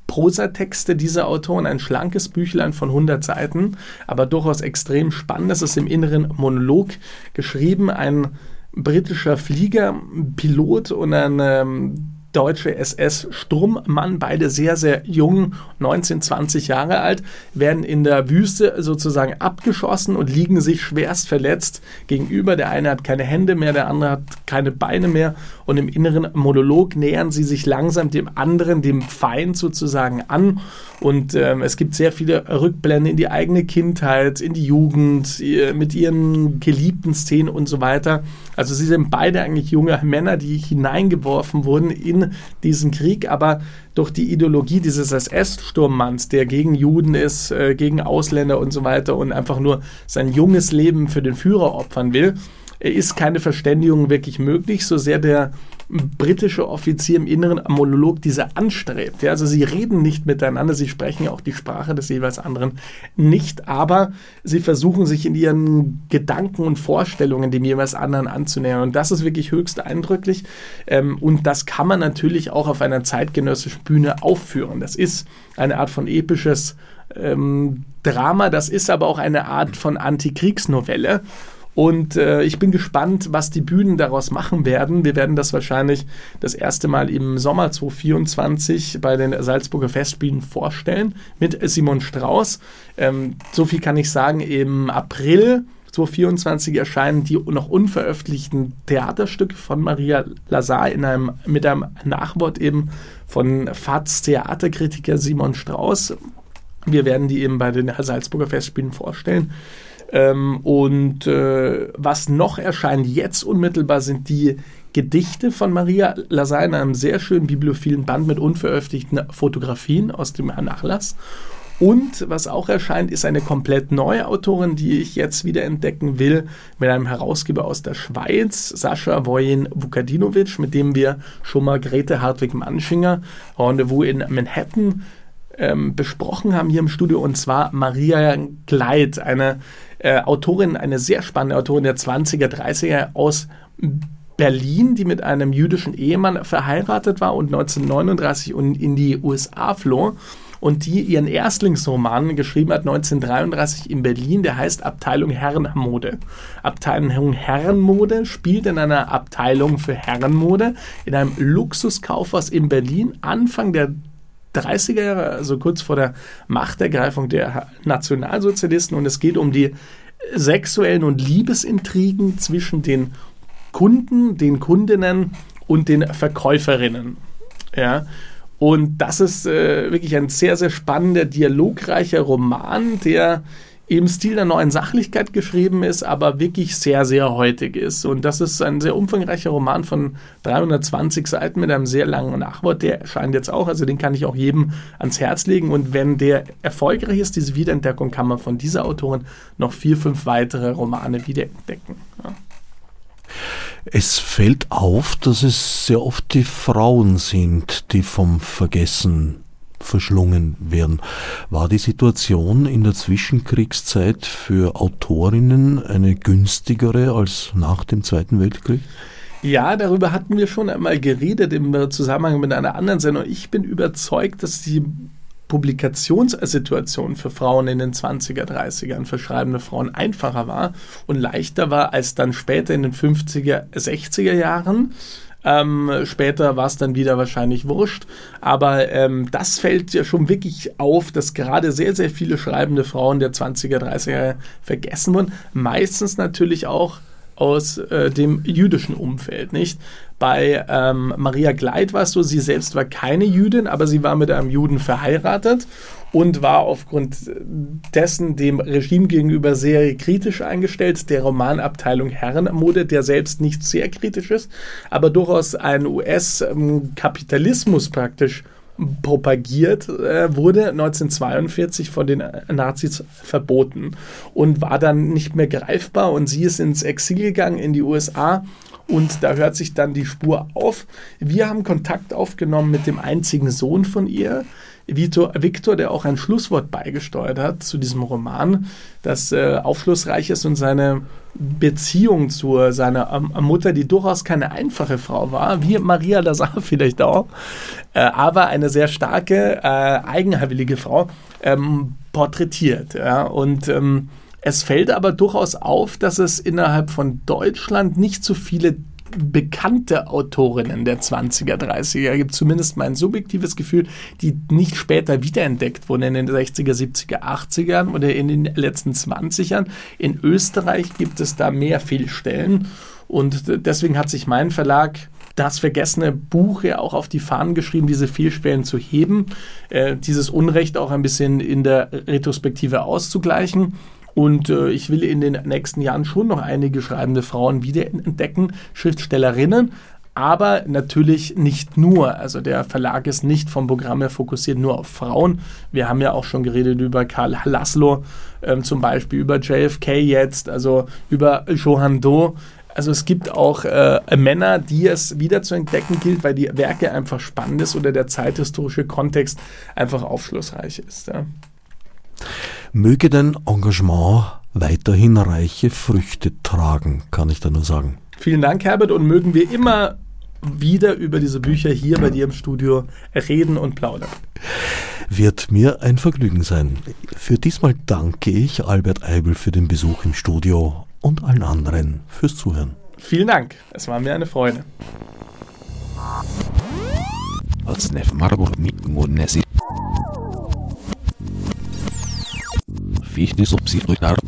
Prosatexte dieser Autoren, ein schlankes Büchlein von 100 Seiten, aber durchaus extrem spannend. Das ist im inneren Monolog geschrieben. Ein britischer Flieger, Pilot und ein ähm, deutsche SS-Sturmmann, beide sehr, sehr jung, 19, 20 Jahre alt, werden in der Wüste sozusagen abgeschossen und liegen sich schwerst verletzt gegenüber. Der eine hat keine Hände mehr, der andere hat keine Beine mehr und im inneren Monolog nähern sie sich langsam dem anderen, dem Feind sozusagen an und ähm, es gibt sehr viele Rückblenden in die eigene Kindheit, in die Jugend, mit ihren geliebten Szenen und so weiter. Also sie sind beide eigentlich junge Männer, die hineingeworfen wurden in diesen Krieg, aber durch die Ideologie dieses SS-Sturmmanns, der gegen Juden ist, äh, gegen Ausländer und so weiter und einfach nur sein junges Leben für den Führer opfern will, ist keine Verständigung wirklich möglich, so sehr der britische Offizier im inneren Monolog diese anstrebt. Ja, also sie reden nicht miteinander, sie sprechen auch die Sprache des jeweils anderen nicht, aber sie versuchen sich in ihren Gedanken und Vorstellungen dem jeweils anderen anzunähern. Und das ist wirklich höchst eindrücklich. Ähm, und das kann man natürlich auch auf einer zeitgenössischen Bühne aufführen. Das ist eine Art von episches ähm, Drama, das ist aber auch eine Art von Antikriegsnovelle. Und äh, ich bin gespannt, was die Bühnen daraus machen werden. Wir werden das wahrscheinlich das erste Mal im Sommer 2024 bei den Salzburger Festspielen vorstellen mit Simon Strauß. Ähm, so viel kann ich sagen, im April 2024 erscheinen die noch unveröffentlichten Theaterstücke von Maria Lazar in einem, mit einem Nachwort eben von FATS Theaterkritiker Simon Strauß. Wir werden die eben bei den Salzburger Festspielen vorstellen. Ähm, und äh, was noch erscheint jetzt unmittelbar sind die Gedichte von Maria Lazar in einem sehr schönen bibliophilen Band mit unveröffentlichten Fotografien aus dem Nachlass. Und was auch erscheint, ist eine komplett neue Autorin, die ich jetzt wieder entdecken will, mit einem Herausgeber aus der Schweiz, Sascha Wojin Vukadinovic, mit dem wir schon mal Grete Hartwig-Manschinger Rendezvous in Manhattan ähm, besprochen haben hier im Studio, und zwar Maria Gleit, eine äh, Autorin, eine sehr spannende Autorin der 20er, 30er aus Berlin, die mit einem jüdischen Ehemann verheiratet war und 1939 in die USA floh und die ihren Erstlingsroman geschrieben hat 1933 in Berlin, der heißt Abteilung Herrenmode. Abteilung Herrenmode spielt in einer Abteilung für Herrenmode in einem Luxuskaufhaus in Berlin Anfang der 30er Jahre, also kurz vor der Machtergreifung der Nationalsozialisten und es geht um die sexuellen und Liebesintrigen zwischen den Kunden, den Kundinnen und den Verkäuferinnen. Ja, und das ist äh, wirklich ein sehr, sehr spannender, dialogreicher Roman, der im Stil der neuen Sachlichkeit geschrieben ist, aber wirklich sehr, sehr heutig ist. Und das ist ein sehr umfangreicher Roman von 320 Seiten mit einem sehr langen Nachwort. Der erscheint jetzt auch, also den kann ich auch jedem ans Herz legen. Und wenn der erfolgreich ist, diese Wiederentdeckung, kann man von dieser Autorin noch vier, fünf weitere Romane wiederentdecken. Ja. Es fällt auf, dass es sehr oft die Frauen sind, die vom Vergessen verschlungen werden. War die Situation in der Zwischenkriegszeit für Autorinnen eine günstigere als nach dem Zweiten Weltkrieg? Ja, darüber hatten wir schon einmal geredet im Zusammenhang mit einer anderen Sendung. Ich bin überzeugt, dass die Publikationssituation für Frauen in den 20er, 30ern für schreibende Frauen einfacher war und leichter war als dann später in den 50er, 60er Jahren. Ähm, später war es dann wieder wahrscheinlich wurscht. Aber ähm, das fällt ja schon wirklich auf, dass gerade sehr, sehr viele schreibende Frauen der 20er, 30er vergessen wurden. Meistens natürlich auch aus äh, dem jüdischen Umfeld, nicht? Bei ähm, Maria Gleit war es so, sie selbst war keine Jüdin, aber sie war mit einem Juden verheiratet und war aufgrund dessen dem Regime gegenüber sehr kritisch eingestellt. Der Romanabteilung Herrenmode, der selbst nicht sehr kritisch ist, aber durchaus ein US-Kapitalismus praktisch propagiert, äh, wurde 1942 von den Nazis verboten und war dann nicht mehr greifbar und sie ist ins Exil gegangen in die USA und da hört sich dann die Spur auf. Wir haben Kontakt aufgenommen mit dem einzigen Sohn von ihr, Victor, Victor, der auch ein Schlusswort beigesteuert hat zu diesem Roman, das äh, aufschlussreich ist und seine Beziehung zu seiner ähm, Mutter, die durchaus keine einfache Frau war, wie Maria Lazar vielleicht auch, äh, aber eine sehr starke, äh, eigenwillige Frau, ähm, porträtiert. Ja? Und ähm, es fällt aber durchaus auf, dass es innerhalb von Deutschland nicht so viele bekannte Autorinnen der 20er, 30er gibt, zumindest mein subjektives Gefühl, die nicht später wiederentdeckt wurden in den 60er, 70er, 80ern oder in den letzten 20ern. In Österreich gibt es da mehr Fehlstellen und deswegen hat sich mein Verlag das vergessene Buch ja auch auf die Fahnen geschrieben, diese Fehlstellen zu heben, äh, dieses Unrecht auch ein bisschen in der Retrospektive auszugleichen. Und äh, ich will in den nächsten Jahren schon noch einige schreibende Frauen wiederentdecken, Schriftstellerinnen, aber natürlich nicht nur. Also der Verlag ist nicht vom Programm her fokussiert nur auf Frauen. Wir haben ja auch schon geredet über Karl Laszlo, ähm, zum Beispiel über JFK jetzt, also über Johan Doe. Also es gibt auch äh, Männer, die es wieder zu entdecken gilt, weil die Werke einfach spannend ist oder der zeithistorische Kontext einfach aufschlussreich ist. Ja. Möge dein Engagement weiterhin reiche Früchte tragen, kann ich da nur sagen. Vielen Dank, Herbert, und mögen wir immer wieder über diese Bücher hier bei dir im Studio reden und plaudern. Wird mir ein Vergnügen sein. Für diesmal danke ich Albert Eibel für den Besuch im Studio und allen anderen fürs Zuhören. Vielen Dank, es war mir eine Freude. Ich um sie durchdacht.